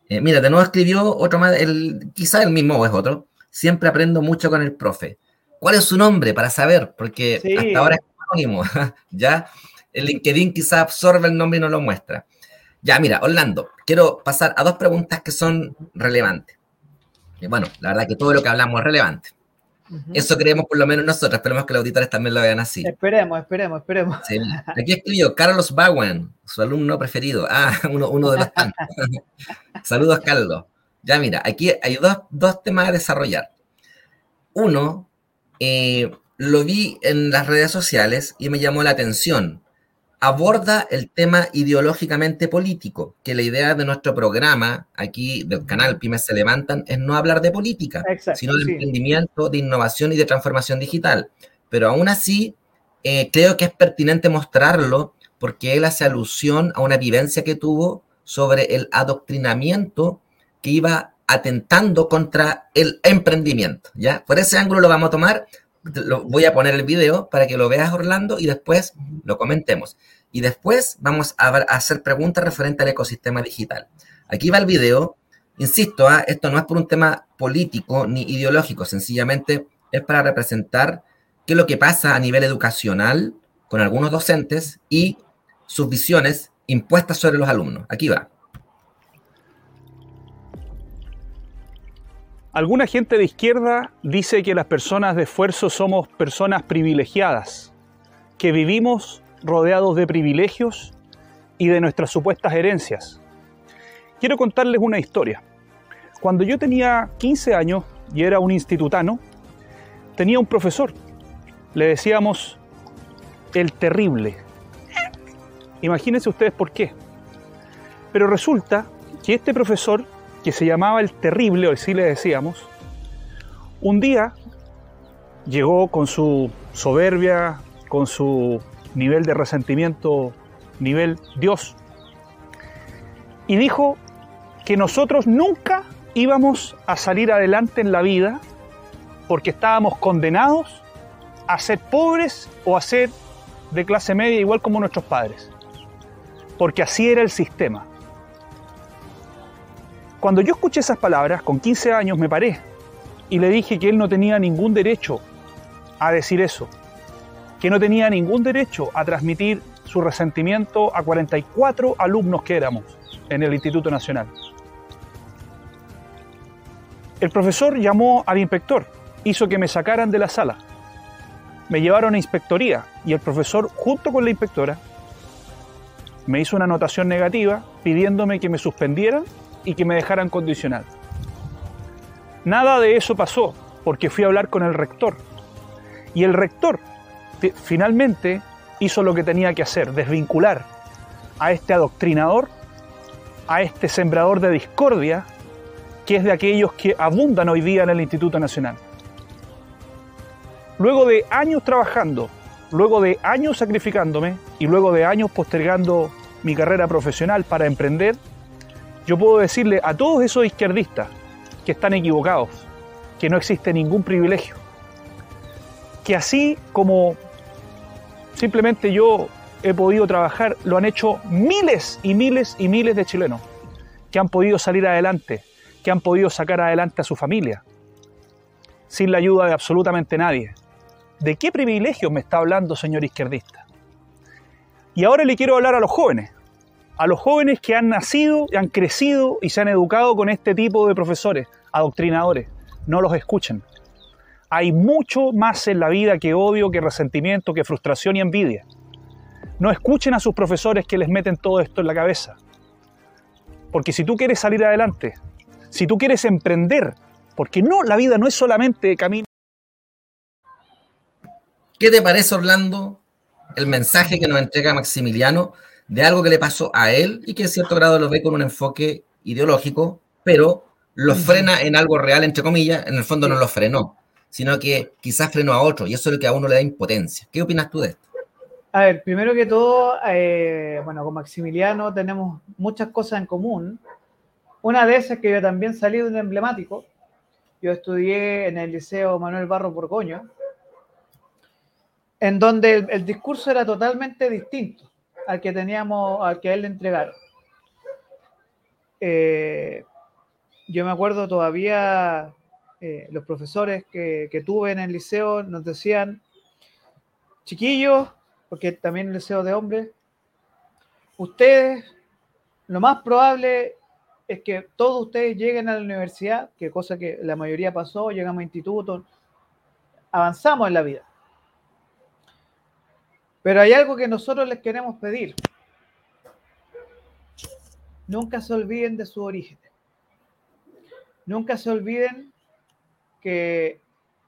Eh, mira, de nuevo escribió otro más, el, quizá el mismo o es otro siempre aprendo mucho con el profe. ¿Cuál es su nombre para saber? Porque hasta ahora es anónimo, [LAUGHS] ¿ya? El LinkedIn quizá absorbe el nombre y no lo muestra. Ya, mira, Orlando, quiero pasar a dos preguntas que son relevantes. Y bueno, la verdad que todo lo que hablamos es relevante. Eso creemos por lo menos nosotros, esperemos que los auditores también lo vean así. Esperemos, esperemos, esperemos. Aquí escribió Carlos Bowen, su alumno preferido. Ah, [LAUGHS] uno, uno de los tantos. [LAUGHS] Saludos, Carlos. Ya mira, aquí hay dos, temas a desarrollar. Uno, eh, lo vi en las redes sociales y me llamó la atención. Aborda el tema ideológicamente político, que la idea de nuestro programa aquí del canal Pymes se levantan es no hablar de política, sino de emprendimiento, de innovación y de transformación digital. Pero aún así, eh, creo que es pertinente mostrarlo porque él hace alusión a una vivencia que tuvo sobre el adoctrinamiento que iba atentando contra el emprendimiento, ¿ya? Por ese ángulo lo vamos a tomar voy a poner el video para que lo veas, Orlando, y después lo comentemos. Y después vamos a, hacer preguntas referentes al ecosistema digital. Aquí va el video. Insisto, ¿ah? esto no es por un tema político ni ideológico, sencillamente es para representar qué es lo que pasa a nivel educacional con algunos docentes y sus visiones impuestas sobre los alumnos. Aquí va. Alguna gente de izquierda dice que las personas de esfuerzo somos personas privilegiadas, que vivimos rodeados de privilegios y de nuestras supuestas herencias. Quiero contarles una historia. Cuando yo tenía 15 años y era un institutano, tenía un profesor. Le decíamos el terrible. Imagínense ustedes por qué. Pero resulta que este profesor que se llamaba el Terrible, o así le decíamos, un día llegó con su soberbia, con su nivel de resentimiento, nivel Dios, y dijo que nosotros nunca íbamos a salir adelante en la vida porque estábamos condenados a ser pobres o a ser de clase media igual como nuestros padres, porque así era el sistema. Cuando yo escuché esas palabras, con 15 años me paré y le dije que él no tenía ningún derecho a decir eso, que no tenía ningún derecho a transmitir su resentimiento a 44 alumnos que éramos en el Instituto Nacional. El profesor llamó al inspector, hizo que me sacaran de la sala. Me llevaron a inspectoría y el profesor, junto con la inspectora, me hizo una anotación negativa pidiéndome que me suspendieran y que me dejaran condicional. Nada de eso pasó porque fui a hablar con el rector. Y el rector finalmente hizo lo que tenía que hacer, desvincular a este adoctrinador, a este sembrador de discordia, que es de aquellos que abundan hoy día en el Instituto Nacional. Luego de años trabajando, luego de años sacrificándome y luego de años postergando mi carrera profesional para emprender, yo puedo decirle a todos esos izquierdistas que están equivocados, que no existe ningún privilegio, que así como simplemente yo he podido trabajar, lo han hecho miles y miles y miles de chilenos, que han podido salir adelante, que han podido sacar adelante a su familia, sin la ayuda de absolutamente nadie. ¿De qué privilegio me está hablando, señor izquierdista? Y ahora le quiero hablar a los jóvenes, a los jóvenes que han nacido, han crecido y se han educado con este tipo de profesores, adoctrinadores. No los escuchen. Hay mucho más en la vida que odio, que resentimiento, que frustración y envidia. No escuchen a sus profesores que les meten todo esto en la cabeza. Porque si tú quieres salir adelante, si tú quieres emprender, porque no, la vida no es solamente camino. ¿Qué te parece, Orlando, el mensaje que nos entrega Maximiliano de algo que le pasó a él y que en cierto grado lo ve con un enfoque ideológico, pero lo frena en algo real, entre comillas, en el fondo no lo frenó, sino que quizás frenó a otro y eso es lo que a uno le da impotencia. ¿Qué opinas tú de esto? A ver, primero que todo, eh, bueno, con Maximiliano tenemos muchas cosas en común. Una de esas es que yo también salí de un emblemático. Yo estudié en el Liceo Manuel Barro Borgoño, en donde el discurso era totalmente distinto al que teníamos, al que a él le entregaron. Eh, yo me acuerdo todavía, eh, los profesores que, que, tuve en el liceo nos decían, chiquillos, porque también el liceo de hombres, ustedes, lo más probable es que todos ustedes lleguen a la universidad, que cosa que la mayoría pasó, llegamos a institutos, avanzamos en la vida. Pero hay algo que nosotros les queremos pedir. Nunca se olviden de su origen. Nunca se olviden que,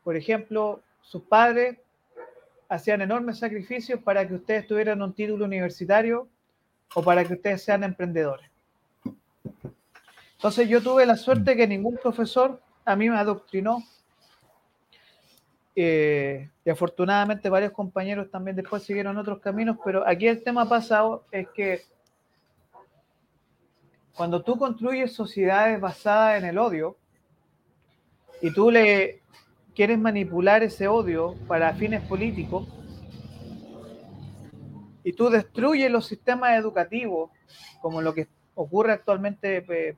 por ejemplo, sus padres hacían enormes sacrificios para que ustedes tuvieran un título universitario o para que ustedes sean emprendedores. Entonces yo tuve la suerte que ningún profesor a mí me adoctrinó eh, y afortunadamente varios compañeros también después siguieron otros caminos, pero aquí el tema pasado es que cuando tú construyes sociedades basadas en el odio y tú le quieres manipular ese odio para fines políticos y tú destruyes los sistemas educativos, como lo que ocurre actualmente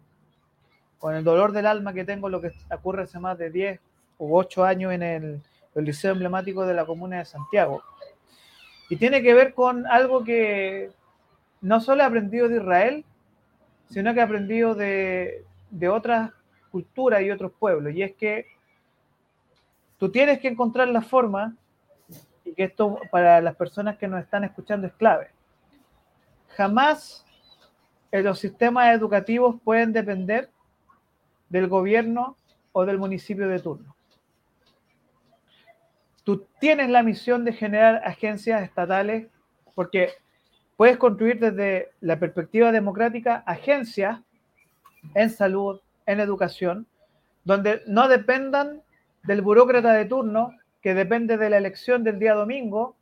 con el dolor del alma que tengo, lo que ocurre hace más de 10 u 8 años en el, el liceo emblemático de la comuna de Santiago. Y tiene que ver con algo que no solo he aprendido de Israel, sino que he aprendido de, de otras culturas y otros pueblos. Y es que tú tienes que encontrar la forma, y que esto para las personas que nos están escuchando es clave. Jamás los sistemas educativos pueden depender del gobierno o del municipio de turno. Tú tienes la misión de generar agencias estatales porque puedes construir desde la perspectiva democrática agencias en salud, en educación, donde no dependan del burócrata de turno que depende de la elección del día domingo,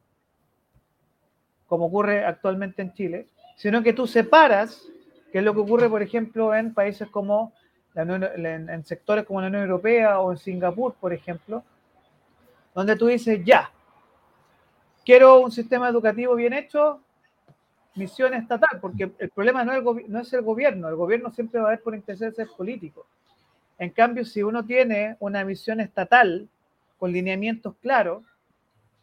como ocurre actualmente en Chile, sino que tú separas, que es lo que ocurre, por ejemplo, en países como, en sectores como la Unión Europea o en Singapur, por ejemplo, donde tú dices, ya, quiero un sistema educativo bien hecho, misión estatal, porque el problema no es el, el gobierno, el gobierno siempre va a ver por intereses políticos. En cambio, si uno tiene una misión estatal con lineamientos claros,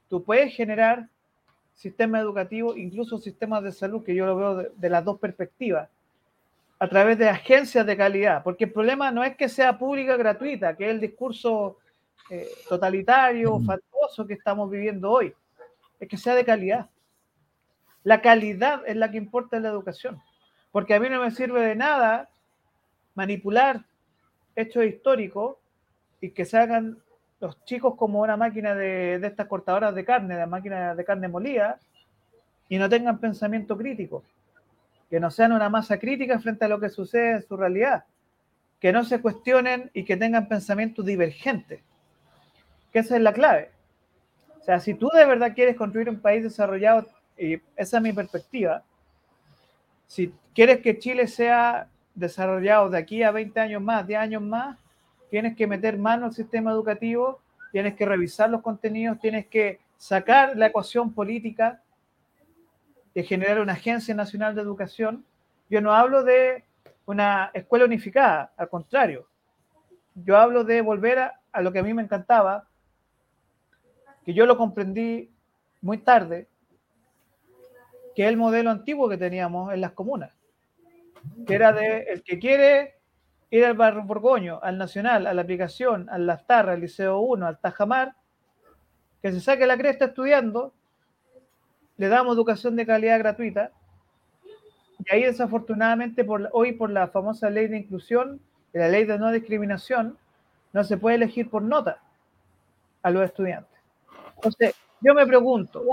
tú puedes generar sistemas educativos, incluso sistemas de salud, que yo lo veo de, las dos perspectivas, a través de agencias de calidad, porque el problema no es que sea pública gratuita, que es el discurso eh, totalitario, faltoso que estamos viviendo hoy, es que sea de calidad. La calidad es la que importa en la educación. Porque a mí no me sirve de nada manipular hechos históricos y que se hagan los chicos como una máquina de, estas cortadoras de carne, de máquinas de carne molida, y no tengan pensamiento crítico. Que no sean una masa crítica frente a lo que sucede en su realidad. Que no se cuestionen y que tengan pensamiento divergente. Que esa es la clave. O sea, si tú de verdad quieres construir un país desarrollado y esa es mi perspectiva, si quieres que Chile sea desarrollado de aquí a 20 años más, 10 años más, tienes que meter mano al sistema educativo, tienes que revisar los contenidos, tienes que sacar la ecuación política de generar una agencia nacional de educación. Yo no hablo de una escuela unificada, al contrario. Yo hablo de volver a, a lo que a mí me encantaba, que yo lo comprendí muy tarde, que es el modelo antiguo que teníamos en las comunas, que era de el que quiere ir al Barrio Borgoño, al Nacional, a la aplicación, al Lastarra, al Liceo 1, al Tajamar, que se saque la cresta estudiando, le damos educación de calidad gratuita, y ahí desafortunadamente hoy por la famosa ley de inclusión, la ley de no discriminación, no se puede elegir por nota a los estudiantes. Entonces, yo me pregunto,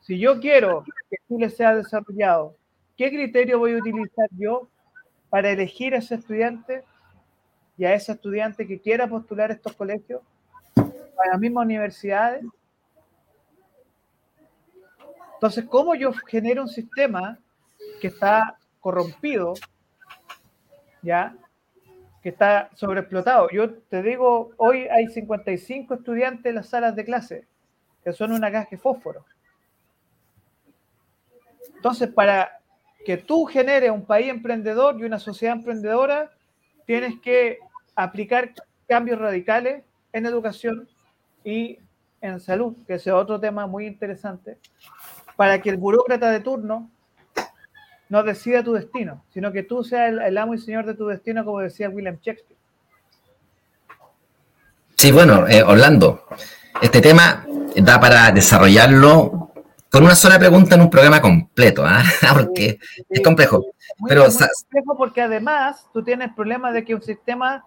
si yo quiero que Chile sea desarrollado, ¿qué criterio voy a utilizar yo para elegir a ese estudiante y a ese estudiante que quiera postular estos colegios a las mismas universidades? Entonces, ¿cómo yo genero un sistema que está corrompido, ya, que está sobreexplotado? Yo te digo, hoy hay 55 estudiantes en las salas de clase, que son una caja de fósforo. Entonces, para que tú generes un país emprendedor y una sociedad emprendedora, tienes que aplicar cambios radicales en educación y en salud, que es otro tema muy interesante, para que el burócrata de turno no decida tu destino, sino que tú seas el, amo y señor de tu destino, como decía William Shakespeare. Sí, bueno, eh, Orlando, este tema da para desarrollarlo con una sola pregunta en un programa completo, ¿ah? [LAUGHS] porque es complejo. pero, complejo porque además tú tienes problemas de que un sistema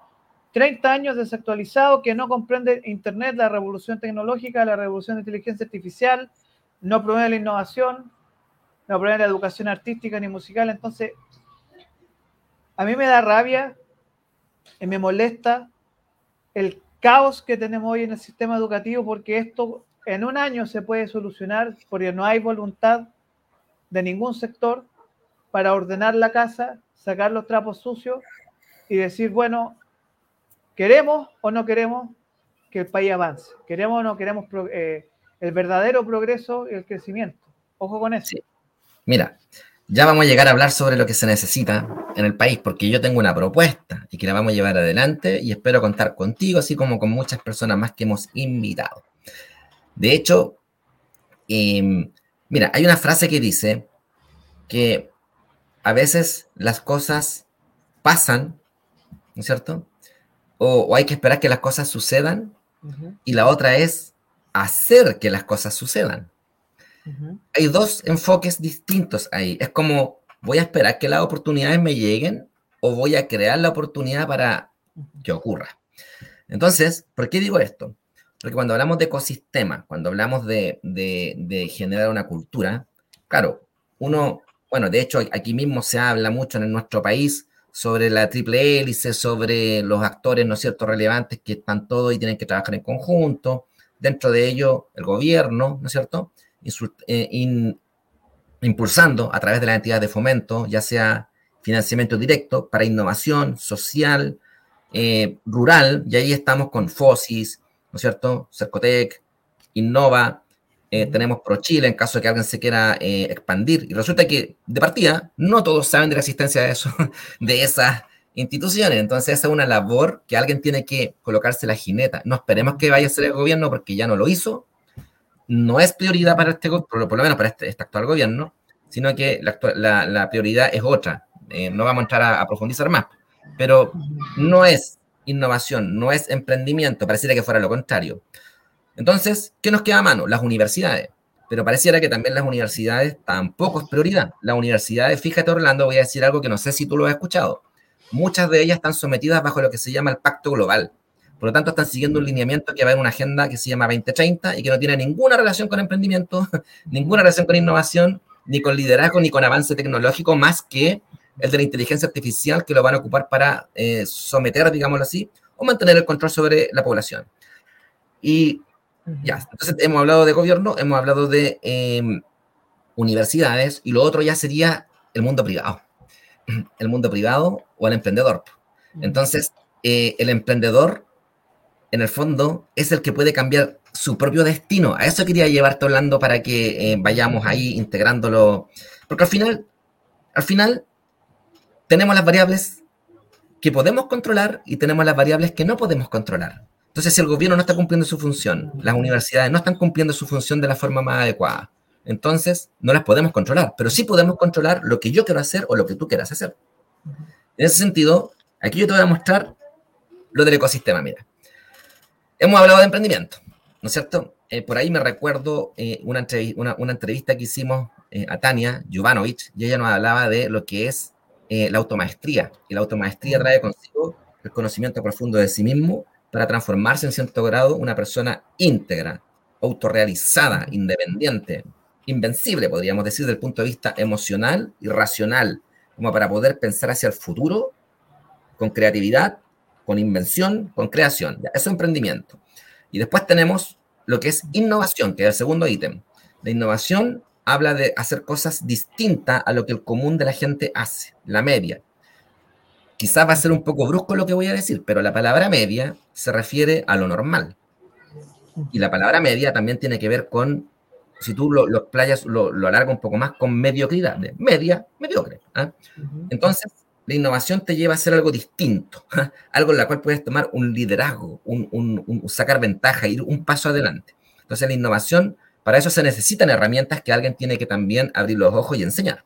30 años desactualizado que no comprende Internet, la revolución tecnológica, la revolución de inteligencia artificial, no promueve la innovación, no promueve la educación artística ni musical. Entonces, a mí me da rabia y me molesta el caos que tenemos hoy en el sistema educativo porque esto en un año se puede solucionar porque no hay voluntad de ningún sector para ordenar la casa, sacar los trapos sucios y decir, bueno, ¿queremos o no queremos que el país avance. Queremos o no queremos eh, el verdadero progreso y el crecimiento. Ojo con eso. Mira, ya vamos a llegar a hablar sobre lo que se necesita en el país, porque yo tengo una propuesta y que la vamos a llevar adelante y espero contar contigo, así como con muchas personas más que hemos invitado. De hecho, em, mira, hay una frase que dice que a veces las cosas pasan, ¿no es cierto? O, hay que esperar que las cosas sucedan, y la otra es hacer que las cosas sucedan. Hay dos enfoques distintos ahí. Es como, voy a esperar que las oportunidades me lleguen o voy a crear la oportunidad para que ocurra. Entonces, ¿por qué digo esto? Porque cuando hablamos de ecosistema, cuando hablamos de, generar una cultura, claro, uno, bueno, de hecho aquí mismo se habla mucho en nuestro país sobre la triple hélice, sobre los actores, ¿no es cierto?, relevantes que están todos y tienen que trabajar en conjunto, dentro de ello el gobierno, ¿no es cierto?, eh, impulsando a través de las entidades de fomento, ya sea financiamiento directo para innovación social, eh, rural, y ahí estamos con FOSIS, ¿no es cierto?, Cercotec, Innova, eh, tenemos ProChile en caso de que alguien se quiera expandir. Y resulta que, de partida, no todos saben de la existencia de eso, [LAUGHS] de esas instituciones. Entonces, esa es una labor que alguien tiene que colocarse la jineta. No esperemos que vaya a ser el gobierno porque ya no lo hizo, no es prioridad para este, por lo, menos para este, este, actual gobierno, sino que la, prioridad es otra. Eh, no vamos a entrar a, profundizar más, pero no es innovación, no es emprendimiento, pareciera que fuera lo contrario. Entonces, ¿qué nos queda a mano? Las universidades. Pero pareciera que también las universidades tampoco es prioridad. Las universidades, fíjate Orlando, voy a decir algo que no sé si tú lo has escuchado. Muchas de ellas están sometidas bajo lo que se llama el Pacto Global. Por lo tanto, están siguiendo un lineamiento que va en una agenda que se llama 2030 y que no tiene ninguna relación con emprendimiento, [LAUGHS] ninguna relación con innovación, ni con liderazgo, ni con avance tecnológico, más que el de la inteligencia artificial que lo van a ocupar para eh, someter, digámoslo así, o mantener el control sobre la población. Y ya, entonces hemos hablado de gobierno, hemos hablado de em, universidades y lo otro ya sería el mundo privado. [CLEARS THROAT] El mundo privado o el emprendedor. Entonces, eh, el emprendedor en el fondo, es el que puede cambiar su propio destino. A eso quería llevarte hablando para que eh, vayamos ahí integrándolo. Porque al final, al final, tenemos las variables que podemos controlar y tenemos las variables que no podemos controlar. Entonces, si el gobierno no está cumpliendo su función, las universidades no están cumpliendo su función de la forma más adecuada, entonces no las podemos controlar, pero sí podemos controlar lo que yo quiero hacer o lo que tú quieras hacer. En ese sentido, aquí yo te voy a mostrar lo del ecosistema, mira. Hemos hablado de emprendimiento, ¿no es cierto? Eh, por ahí me recuerdo eh, una, entrevista que hicimos eh, a Tania Jovanovic y ella nos hablaba de lo que es la automaestría. Y la automaestría trae consigo el conocimiento profundo de sí mismo para transformarse en cierto grado una persona íntegra, autorrealizada, independiente, invencible, podríamos decir, desde el punto de vista emocional y racional, como para poder pensar hacia el futuro con creatividad con invención, con creación. Eso es emprendimiento. Y después tenemos lo que es innovación, que es el segundo ítem. La innovación habla de hacer cosas distintas a lo que el común de la gente hace, la media. Quizás va a ser un poco brusco lo que voy a decir, pero la palabra media se refiere a lo normal. Y la palabra media también tiene que ver con, si tú lo, playas, lo, lo alargas un poco más, con mediocridad. De media, mediocre. ¿ah? Entonces, la innovación te lleva a hacer algo distinto, algo en la cual puedes tomar un liderazgo, un, sacar ventaja, ir un paso adelante. Entonces la innovación, para eso se necesitan herramientas que alguien tiene que también abrir los ojos y enseñar.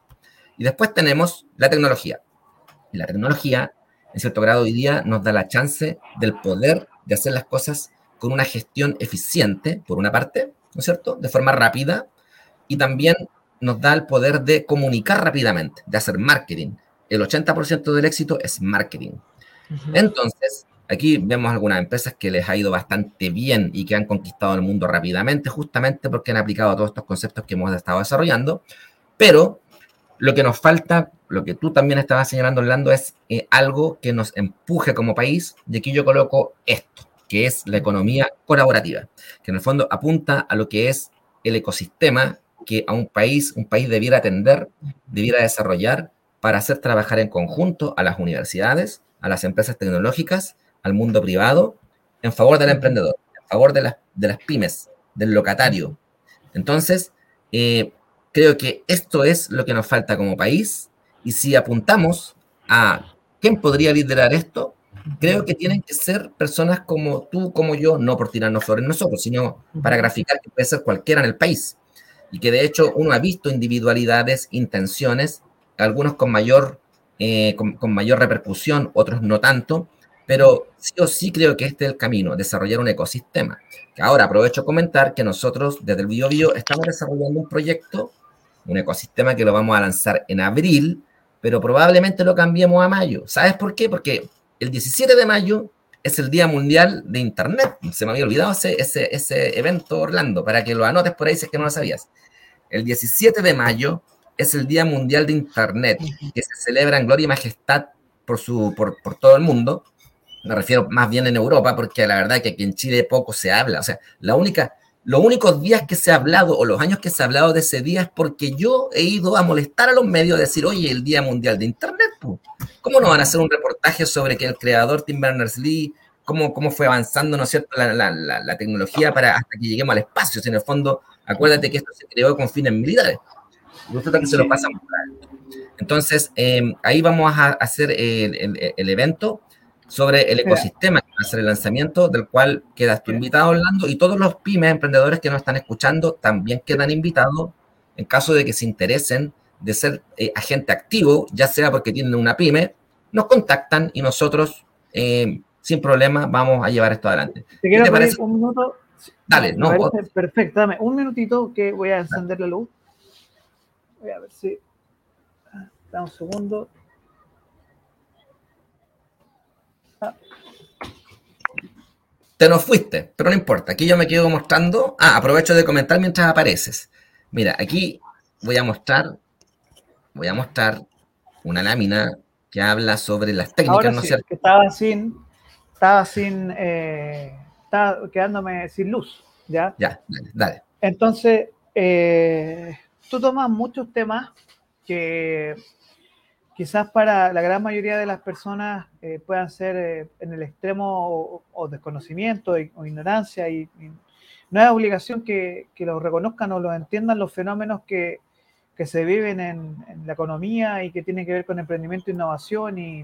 Y después tenemos la tecnología. Y la tecnología, en cierto grado hoy día, nos da la chance del poder de hacer las cosas con una gestión eficiente, por una parte, ¿no es cierto? De forma rápida. Y también nos da el poder de comunicar rápidamente, de hacer marketing, el 80% del éxito es marketing. Entonces, aquí vemos algunas empresas que les ha ido bastante bien y que han conquistado el mundo rápidamente, justamente porque han aplicado todos estos conceptos que hemos estado desarrollando. Pero lo que nos falta, lo que tú también estabas señalando, Orlando, es eh, algo que nos empuje como país. Y aquí yo coloco esto, que es la economía colaborativa, que en el fondo apunta a lo que es el ecosistema que a un país, un país debiera atender, debiera desarrollar para hacer trabajar en conjunto a las universidades, a las empresas tecnológicas, al mundo privado, en favor del emprendedor, en favor de las, de las pymes, del locatario. Entonces, eh, creo que esto es lo que nos falta como país y si apuntamos a quién podría liderar esto, creo que tienen que ser personas como tú, como yo, no por tirarnos flores nosotros, sino para graficar que puede ser cualquiera en el país. Y que de hecho uno ha visto individualidades, intenciones, algunos con mayor, eh, con, mayor repercusión, otros no tanto, pero sí o sí creo que este es el camino, desarrollar un ecosistema. Ahora aprovecho a comentar que nosotros desde el Bio, Bio estamos desarrollando un proyecto, un ecosistema que lo vamos a lanzar en abril, pero probablemente lo cambiemos a mayo. ¿Sabes por qué? Porque el 17 de mayo es el Día Mundial de Internet. Se me había olvidado ese, ese, ese evento, Orlando, para que lo anotes por ahí si es que no lo sabías. El 17 de mayo es el Día Mundial de Internet, que se celebra en gloria y majestad por, su, por, por todo el mundo. Me refiero más bien en Europa, porque la verdad que aquí en Chile poco se habla. O sea, la única, los únicos días que se ha hablado o los años que se ha hablado de ese día es porque yo he ido a molestar a los medios a decir, oye, el Día Mundial de Internet, ¿cómo no van a hacer un reportaje sobre que el creador Tim Berners-Lee, cómo, cómo fue avanzando, ¿no es cierto?, la, la, la, tecnología para hasta que lleguemos al espacio. Si en el fondo, acuérdate que esto se creó con fines militares. Resulta que se lo pasa Entonces, eh, ahí vamos a hacer el, el, el evento sobre el ecosistema que va a ser el lanzamiento, del cual quedas tú invitado, Orlando, y todos los pymes, emprendedores que nos están escuchando, también quedan invitados en caso de que se interesen de ser eh, agente activo, ya sea porque tienen una pyme, nos contactan y nosotros, eh, sin problema, vamos a llevar esto adelante. ¿Te quiero parece? un minuto? Dale, no. Perfecto, dame un minutito que voy a encender la luz. Voy a ver si... Ah, da un segundo. Te nos fuiste, pero no importa. Aquí yo me quedo mostrando. Ah, aprovecho de comentar mientras apareces. Mira, aquí voy a mostrar, voy a mostrar una lámina que habla sobre las técnicas, ¿no es cierto? Que estaba sin, estaba sin, eh, estaba quedándome sin luz, ¿ya? Ya, dale. dale. Entonces, eh, tú tomas muchos temas que quizás para la gran mayoría de las personas eh, puedan ser eh, en el extremo o, desconocimiento o ignorancia y, no es obligación que, que lo reconozcan o lo entiendan los fenómenos que, que se viven en, la economía y que tienen que ver con emprendimiento e innovación y,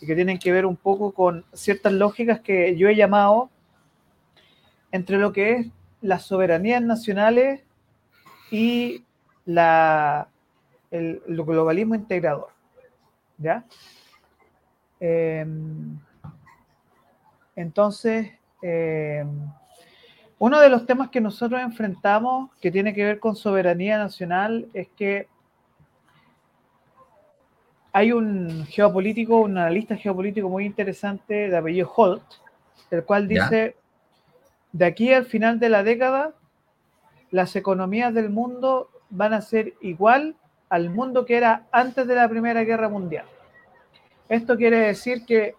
y, que tienen que ver un poco con ciertas lógicas que yo he llamado entre lo que es las soberanías nacionales y la, el globalismo integrador. ¿Ya? Em, entonces, em, uno de los temas que nosotros enfrentamos que tiene que ver con soberanía nacional es que hay un geopolítico, un analista geopolítico muy interesante de apellido Holt, el cual dice, de aquí al final de la década, las economías del mundo van a ser igual al mundo que era antes de la Primera Guerra Mundial. Esto quiere decir que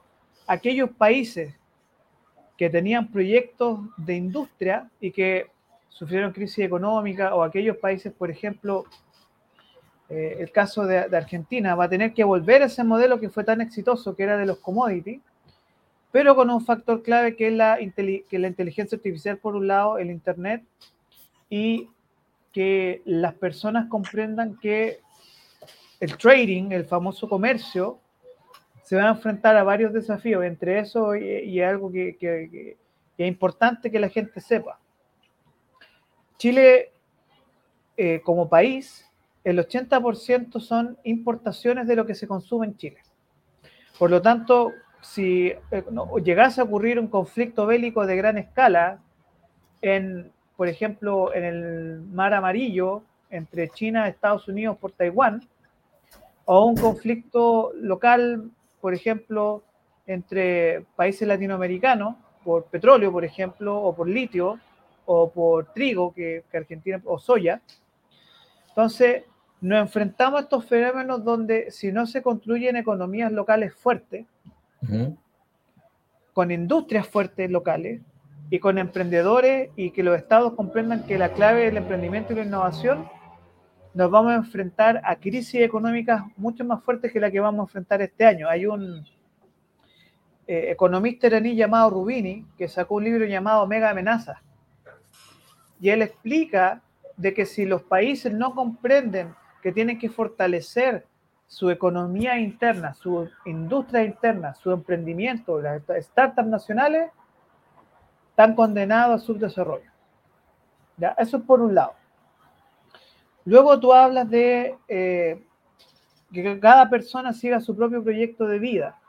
aquellos países que tenían proyectos de industria y que sufrieron crisis económica o aquellos países, por ejemplo, eh, el caso de, Argentina, va a tener que volver a ese modelo que fue tan exitoso, que era de los commodities, pero con un factor clave que es la, la inteligencia artificial por un lado, el Internet y que las personas comprendan que el trading, el famoso comercio, se va a enfrentar a varios desafíos, entre eso y, algo que, es importante que la gente sepa. Chile, eh, como país, el 80% son importaciones de lo que se consume en Chile. Por lo tanto, si eh, llegase a ocurrir un conflicto bélico de gran escala en por ejemplo, en el Mar Amarillo entre China Estados Unidos por Taiwán, o un conflicto local, por ejemplo, entre países latinoamericanos por petróleo, por ejemplo, o por litio, o por trigo, que, Argentina, o soya. Entonces, nos enfrentamos a estos fenómenos donde si no se construyen economías locales fuertes, con industrias fuertes locales, y con emprendedores y que los estados comprendan que la clave del emprendimiento y la innovación, nos vamos a enfrentar a crisis económicas mucho más fuertes que la que vamos a enfrentar este año. Hay un, eh, economista iraní llamado Rubini, que sacó un libro llamado Mega Amenaza. Y él explica de que si los países no comprenden que tienen que fortalecer su economía interna, su industria interna, su emprendimiento, las startups nacionales, están condenados a subdesarrollo. ¿Ya? Eso es por un lado. Luego tú hablas de eh, que cada persona siga su propio proyecto de vida.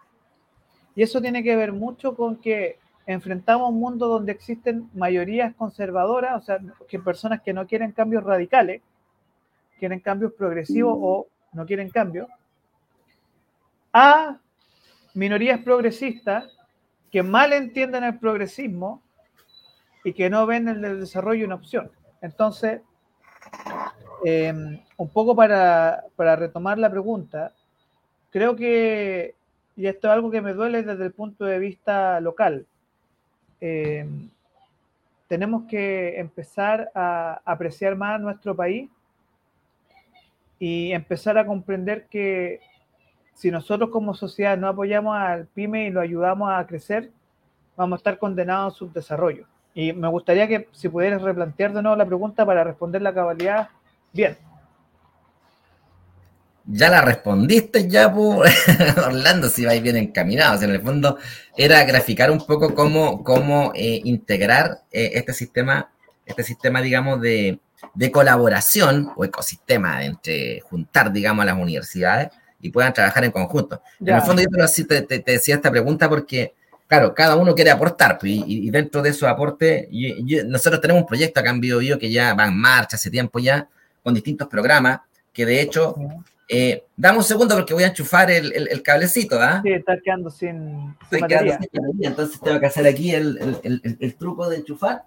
Y eso tiene que ver mucho con que enfrentamos un mundo donde existen mayorías conservadoras, o sea, que personas que no quieren cambios radicales, quieren cambios progresivos o no quieren cambios, a minorías progresistas que mal entienden el progresismo y que no ven el del desarrollo una opción. Entonces, eh, un poco para, retomar la pregunta, creo que, y esto es algo que me duele desde el punto de vista local, eh, tenemos que empezar a apreciar más nuestro país y empezar a comprender que si nosotros como sociedad no apoyamos al pyme y lo ayudamos a crecer, vamos a estar condenados a su desarrollo. Y me gustaría que si pudieras replantear de nuevo la pregunta para responder la cabalidad bien. Ya la respondiste ya, [LAUGHS] Orlando, si vais bien encaminados. En el fondo era graficar un poco cómo, cómo eh, integrar eh, este sistema, este sistema, digamos, de, de colaboración o ecosistema entre juntar, digamos, a las universidades y puedan trabajar en conjunto. En el fondo yo te, te, decía esta pregunta porque, claro, cada uno quiere aportar pues, y, dentro de esos aportes, nosotros tenemos un proyecto acá en BioBio que ya va en marcha hace tiempo ya, con distintos programas, que de hecho, eh, dame un segundo porque voy a enchufar el, el, cablecito, ¿ah? Sí, está quedando sin, sin batería. entonces tengo que hacer aquí el truco de enchufar.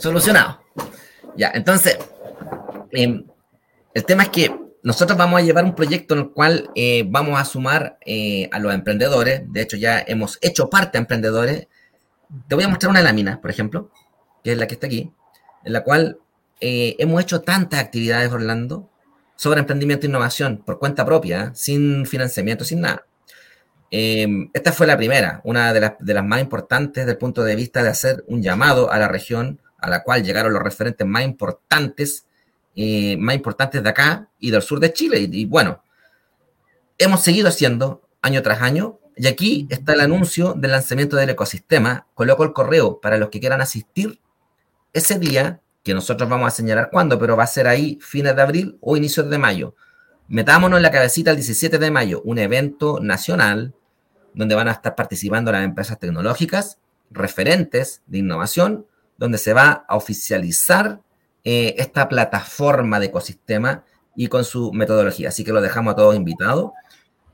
Solucionado. Ya, entonces, em, el tema es que nosotros vamos a llevar un proyecto en el cual eh, vamos a sumar eh, a los emprendedores. De hecho, ya hemos hecho parte de emprendedores. Te voy a mostrar una lámina, por ejemplo, que es la que está aquí, en la cual eh, hemos hecho tantas actividades, Orlando, sobre emprendimiento e innovación por cuenta propia, sin financiamiento, sin nada. Em, esta fue la primera, una de las, de las más importantes desde el punto de vista de hacer un llamado a la región a la cual llegaron los referentes más importantes, eh, más importantes de acá y del sur de Chile. Y, bueno, hemos seguido haciendo año tras año. Y aquí está el anuncio del lanzamiento del ecosistema. Coloco el correo para los que quieran asistir ese día, que nosotros vamos a señalar cuándo, pero va a ser ahí fines de abril o inicios de mayo. Metámonos en la cabecita el 17 de mayo, un evento nacional donde van a estar participando las empresas tecnológicas, referentes de innovación donde se va a oficializar eh, esta plataforma de ecosistema y con su metodología. Así que lo dejamos a todos invitados.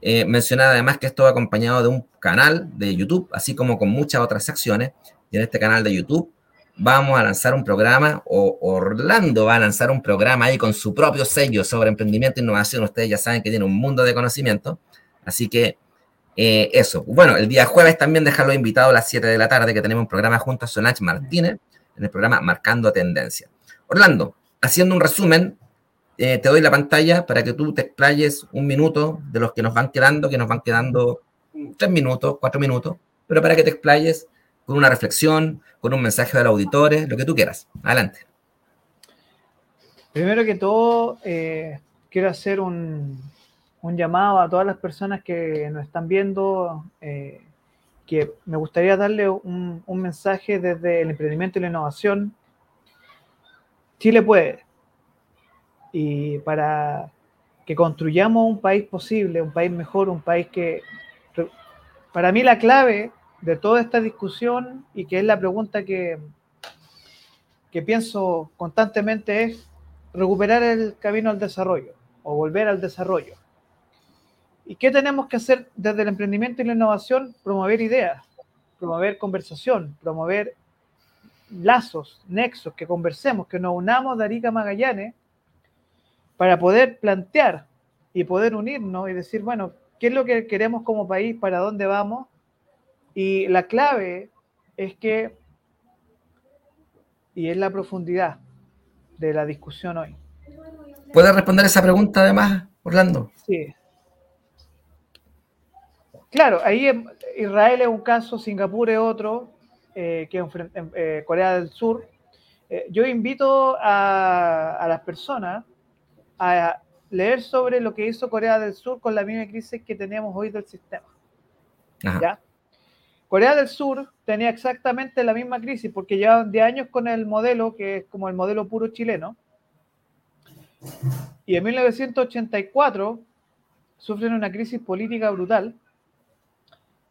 Eh, mencionar además que esto va acompañado de un canal de YouTube, así como con muchas otras secciones. Y en este canal de YouTube vamos a lanzar un programa, o Orlando va a lanzar un programa ahí con su propio sello sobre emprendimiento e innovación. Ustedes ya saben que tiene un mundo de conocimiento. Así que eh, eso. Bueno, el día jueves también dejarlo invitado a las 7 de la tarde, que tenemos un programa junto a Sonach Martínez en el programa Marcando Tendencia. Orlando, haciendo un resumen, eh, te doy la pantalla para que tú te explayes un minuto de los que nos van quedando, que nos van quedando tres minutos, cuatro minutos, pero para que te explayes con una reflexión, con un mensaje de los auditores, lo que tú quieras. Adelante. Primero que todo, eh, quiero hacer un, llamado a todas las personas que nos están viendo, eh, que me gustaría darle un, mensaje desde el emprendimiento y la innovación. Chile puede. Y para que construyamos un país posible, un país mejor, un país que... Para mí la clave de toda esta discusión y que es la pregunta que, que pienso constantemente es recuperar el camino al desarrollo o volver al desarrollo. ¿Y qué tenemos que hacer desde el emprendimiento y la innovación? Promover ideas, promover conversación, promover lazos, nexos, que conversemos, que nos unamos de Arica Magallanes para poder plantear y poder unirnos y decir, bueno, ¿qué es lo que queremos como país? ¿Para dónde vamos? Y la clave es que, y es la profundidad, de la discusión hoy. ¿Puedes responder esa pregunta además, Orlando? Sí. Claro, ahí Israel es un caso, Singapur es otro, eh, que eh, Corea del Sur. Eh, yo invito a, las personas a leer sobre lo que hizo Corea del Sur con la misma crisis que tenemos hoy del sistema. ¿Ya? Corea del Sur tenía exactamente la misma crisis porque llevaban 10 años con el modelo que es como el modelo puro chileno. Y en 1984 sufren una crisis política brutal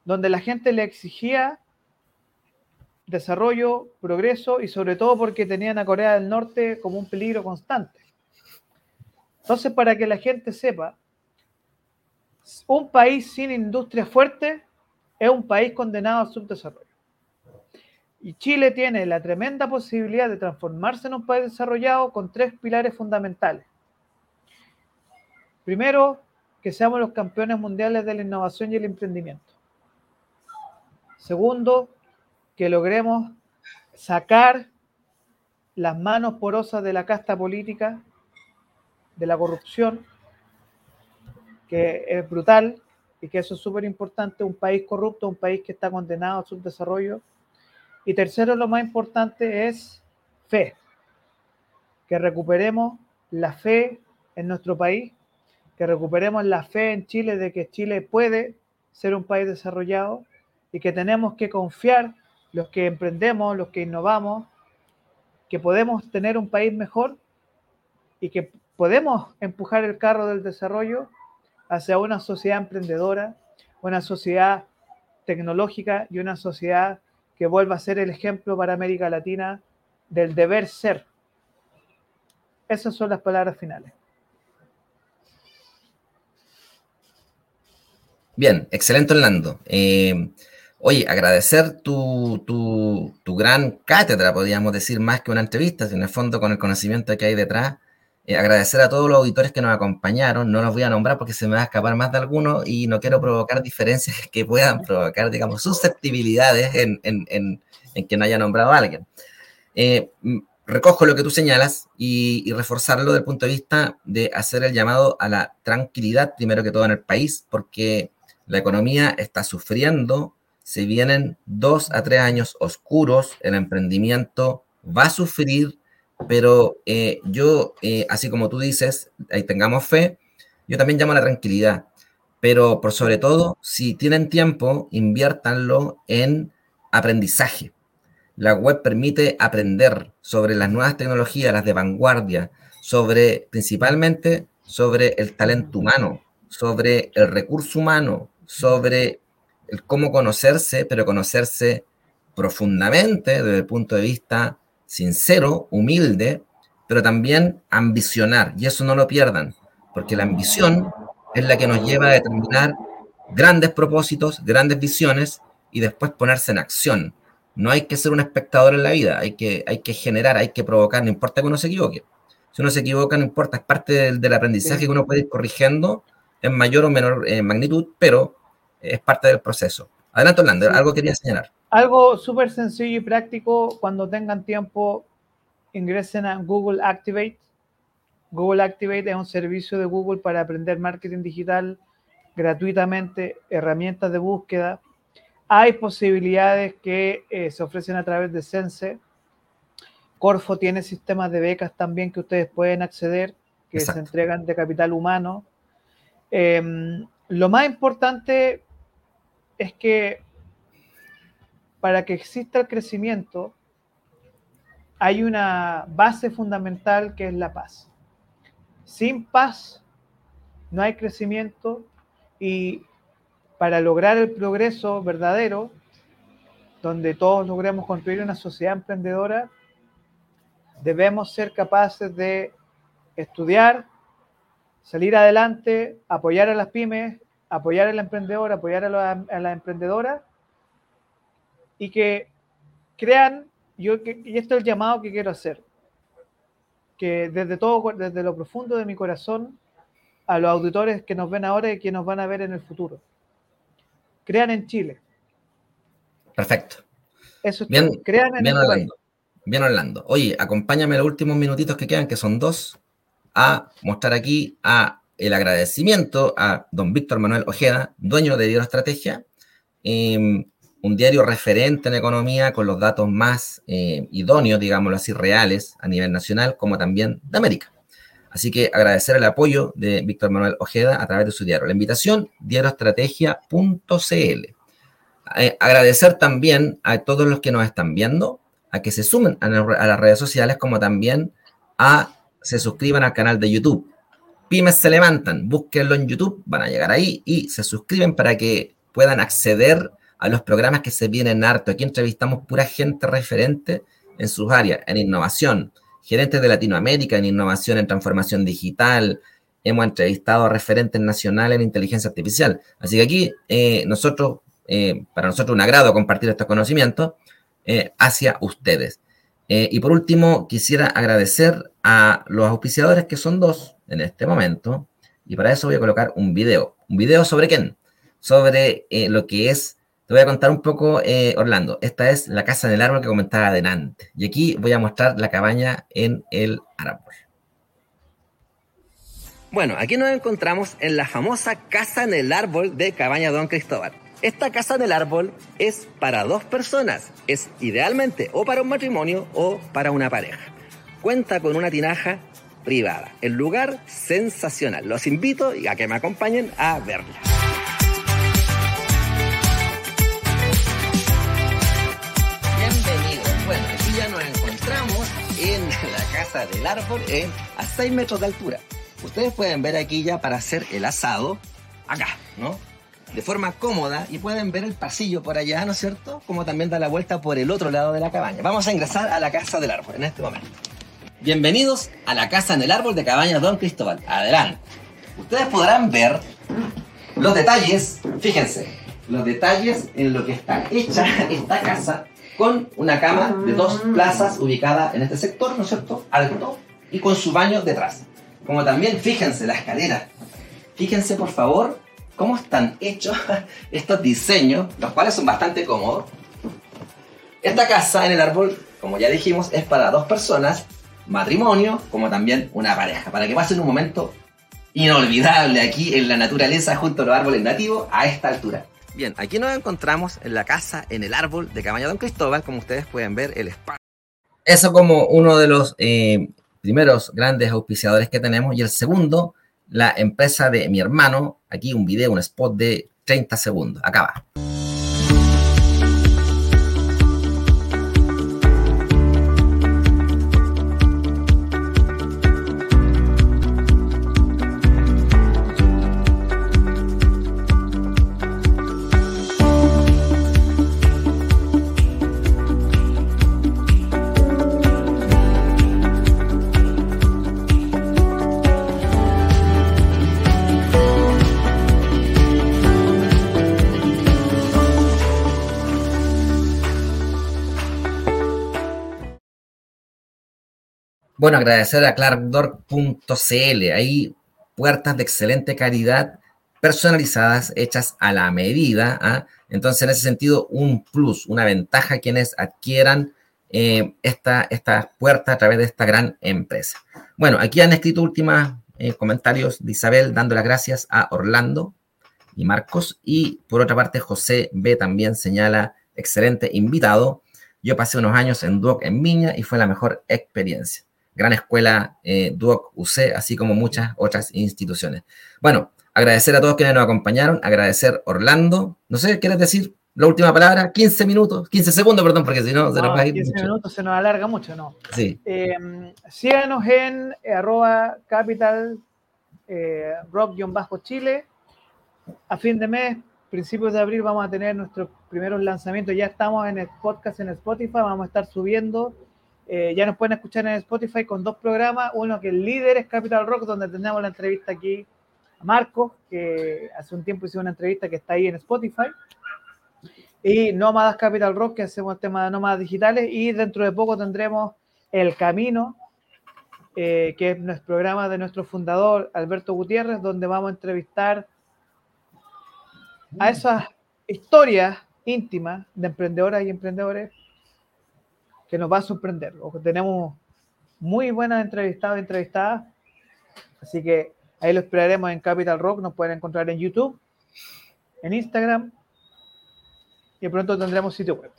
donde la gente le exigía desarrollo, progreso y sobre todo porque tenían a Corea del Norte como un peligro constante. Entonces, para que la gente sepa, un país sin industria fuerte es un país condenado al subdesarrollo. Y Chile tiene la tremenda posibilidad de transformarse en un país desarrollado con tres pilares fundamentales. Primero, que seamos los campeones mundiales de la innovación y el emprendimiento. Segundo, que logremos sacar las manos porosas de la casta política, de la corrupción, que es brutal y que eso es súper importante, un país corrupto, un país que está condenado a subdesarrollo. Y tercero, lo más importante es fe, que recuperemos la fe en nuestro país, que recuperemos la fe en Chile de que Chile puede ser un país desarrollado y que tenemos que confiar los que emprendemos, los que innovamos, que podemos tener un país mejor y que podemos empujar el carro del desarrollo hacia una sociedad emprendedora, una sociedad tecnológica y una sociedad que vuelva a ser el ejemplo para América Latina del deber ser. Esas son las palabras finales. Bien, excelente Orlando. Eh, Oye, agradecer tu, tu, gran cátedra, podríamos decir, más que una entrevista, en el fondo con el conocimiento que hay detrás. Eh, agradecer a todos los auditores que nos acompañaron. No los voy a nombrar porque se me va a escapar más de alguno y no quiero provocar diferencias [LAUGHS] que puedan provocar, digamos, susceptibilidades en, en, en, que no haya nombrado a alguien. Eh, recojo lo que tú señalas y, y, reforzarlo desde el punto de vista de hacer el llamado a la tranquilidad, primero que todo en el país, porque la economía está sufriendo se vienen dos a tres años oscuros, el emprendimiento va a sufrir, pero eh, yo, eh, así como tú dices, ahí tengamos fe, yo también llamo a la tranquilidad, pero por sobre todo, si tienen tiempo, inviértanlo en aprendizaje. La web permite aprender sobre las nuevas tecnologías, las de vanguardia, sobre principalmente sobre el talento humano, sobre el recurso humano, sobre el cómo conocerse, pero conocerse profundamente desde el punto de vista sincero, humilde, pero también ambicionar. Y eso no lo pierdan, porque la ambición es la que nos lleva a determinar grandes propósitos, grandes visiones y después ponerse en acción. No hay que ser un espectador en la vida, hay que, hay que generar, hay que provocar, no importa que uno se equivoque. Si uno se equivoca, no importa, es parte del, aprendizaje que uno puede ir corrigiendo en mayor o menor eh, magnitud, pero es parte del proceso. Adelante, Orlando, algo quería señalar. Algo súper sencillo y práctico, cuando tengan tiempo, ingresen a Google Activate. Google Activate es un servicio de Google para aprender marketing digital gratuitamente, herramientas de búsqueda. Hay posibilidades que eh, se ofrecen a través de Sense. Corfo tiene sistemas de becas también que ustedes pueden acceder, que se entregan de capital humano. Em, lo más importante es que para que exista el crecimiento hay una base fundamental que es la paz. Sin paz no hay crecimiento y para lograr el progreso verdadero, donde todos logremos construir una sociedad emprendedora, debemos ser capaces de estudiar, salir adelante, apoyar a las pymes, apoyar al emprendedor, apoyar a la, emprendedora y que crean, yo, y esto es el llamado que quiero hacer, que desde todo, desde lo profundo de mi corazón, a los auditores que nos ven ahora y que nos van a ver en el futuro. Crean en Chile. Perfecto. Eso es bien, Crean en el este país. Bien, Orlando. Oye, acompáñame los últimos minutitos que quedan, que son dos, a mostrar aquí a el agradecimiento a don Víctor Manuel Ojeda, dueño de Diario Estrategia, em, un diario referente en economía con los datos más eh, idóneos, digámoslo así, reales a nivel nacional, como también de América. Así que agradecer el apoyo de Víctor Manuel Ojeda a través de su diario. La invitación, diarioestrategia.cl. Eh, agradecer también a todos los que nos están viendo, a que se sumen a, las redes sociales, como también a se suscriban al canal de YouTube. Pymes se levantan, búsquenlo en YouTube, van a llegar ahí y se suscriben para que puedan acceder a los programas que se vienen harto. Aquí entrevistamos pura gente referente en sus áreas, en innovación, gerentes de Latinoamérica en innovación, en transformación digital. Hemos entrevistado a referentes nacionales en inteligencia artificial. Así que aquí eh, nosotros, eh, para nosotros un agrado compartir estos conocimientos eh, hacia ustedes. y por último, quisiera agradecer a los auspiciadores que son dos en este momento. Y para eso voy a colocar un video. ¿Un video sobre quién? Sobre lo que es te voy a contar un poco, eh, Orlando. Esta es la casa en el árbol que comentaba adelante. Y aquí voy a mostrar la cabaña en el árbol. Bueno, aquí nos encontramos en la famosa casa en el árbol de Cabaña Don Cristóbal. Esta casa en el árbol es para dos personas. Es idealmente o para un matrimonio o para una pareja. Cuenta con una tinaja privada. El lugar sensacional. Los invito a que me acompañen a verla. del árbol es a 6 metros de altura. Ustedes pueden ver aquí ya para hacer el asado, acá, ¿no? De forma cómoda y pueden ver el pasillo por allá, ¿no es cierto? Como también da la vuelta por el otro lado de la cabaña. Vamos a ingresar a la casa del árbol en este momento. Bienvenidos a la casa en el árbol de Cabaña Don Cristóbal. Adelante. Ustedes podrán ver los detalles, fíjense, los detalles en lo que está hecha esta casa con una cama de dos plazas ubicada en este sector, ¿no es cierto? Alto y con su baño detrás. Como también, fíjense, la escalera. Fíjense, por favor, cómo están hechos [LAUGHS] estos diseños, los cuales son bastante cómodos. Esta casa en el árbol, como ya dijimos, es para dos personas, matrimonio, como también una pareja, para que pasen un momento inolvidable aquí en la naturaleza junto a los árboles nativos a esta altura. Bien, aquí nos encontramos en la casa, en el árbol de Cabaña Don Cristóbal, como ustedes pueden ver, el espacio. Eso como uno de los eh, primeros grandes auspiciadores que tenemos. Y el segundo, la empresa de mi hermano. Aquí un video, un spot de 30 segundos. Acá va. Bueno, agradecer a clarkdoor.cl. Hay puertas de excelente calidad, personalizadas, hechas a la medida. ¿ah? Entonces, en ese sentido, un plus, una ventaja quienes adquieran eh, esta, estas puertas a través de esta gran empresa. Bueno, aquí han escrito últimos eh, comentarios de Isabel dando las gracias a Orlando y Marcos. Y por otra parte, José B también señala, excelente invitado. Yo pasé unos años en Duoc en Viña y fue la mejor experiencia gran escuela eh, Duoc UC, así como muchas otras instituciones. Bueno, agradecer a todos quienes nos acompañaron, agradecer Orlando. No sé, ¿quieres decir la última palabra? 15 minutos, 15 segundos, perdón, porque si no, se nos va a ir. 15 minutos se nos alarga mucho, ¿no? Sí. Eh, síganos en eh, arroba capital eh, rock-chile. A fin de mes, principios de abril, vamos a tener nuestros primeros lanzamientos. Ya estamos en el podcast en Spotify, vamos a estar subiendo eh, ya nos pueden escuchar en Spotify con dos programas. Uno que el líder es Capital Rock, donde tenemos la entrevista aquí a Marco, que hace un tiempo hicimos una entrevista que está ahí en Spotify. Y Nómadas Capital Rock, que hacemos temas de nómadas digitales. Y dentro de poco tendremos El Camino, eh, que es nuestro programa de nuestro fundador, Alberto Gutiérrez, donde vamos a entrevistar a esas historias íntimas de emprendedoras y emprendedores que nos va a sorprender. tenemos muy buenas entrevistados entrevistadas. Así que ahí lo esperaremos en Capital Rock. Nos pueden encontrar en YouTube, en Instagram y pronto tendremos sitio web.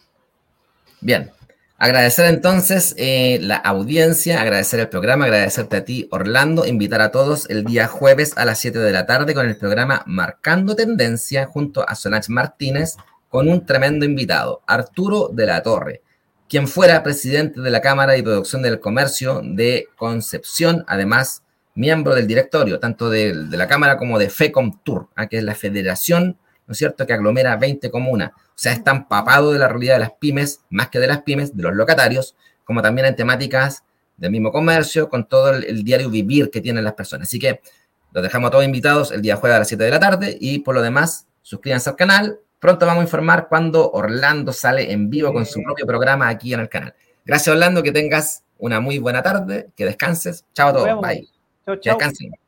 Bien. Agradecer entonces eh, la audiencia, agradecer el programa, agradecerte a ti, Orlando, invitar a todos el día jueves a las 7 de la tarde con el programa Marcando Tendencia junto a Solange Martínez con un tremendo invitado, Arturo de la Torre, quien fuera presidente de la Cámara de Producción del Comercio de Concepción, además miembro del directorio, tanto de, la Cámara como de FECOMTUR, ¿ah? que es la federación, ¿no es cierto?, que aglomera 20 comunas. O sea, está empapado de la realidad de las pymes, más que de las pymes, de los locatarios, como también en temáticas del mismo comercio, con todo el, diario vivir que tienen las personas. Así que los dejamos todos invitados el día jueves a las 7 de la tarde y por lo demás, suscríbanse al canal, Pronto vamos a informar cuando Orlando sale en vivo con su propio programa aquí en el canal. Gracias, Orlando, que tengas una muy buena tarde, que descanses. Chao a todos. Bye. Chao, chao. Que descansen.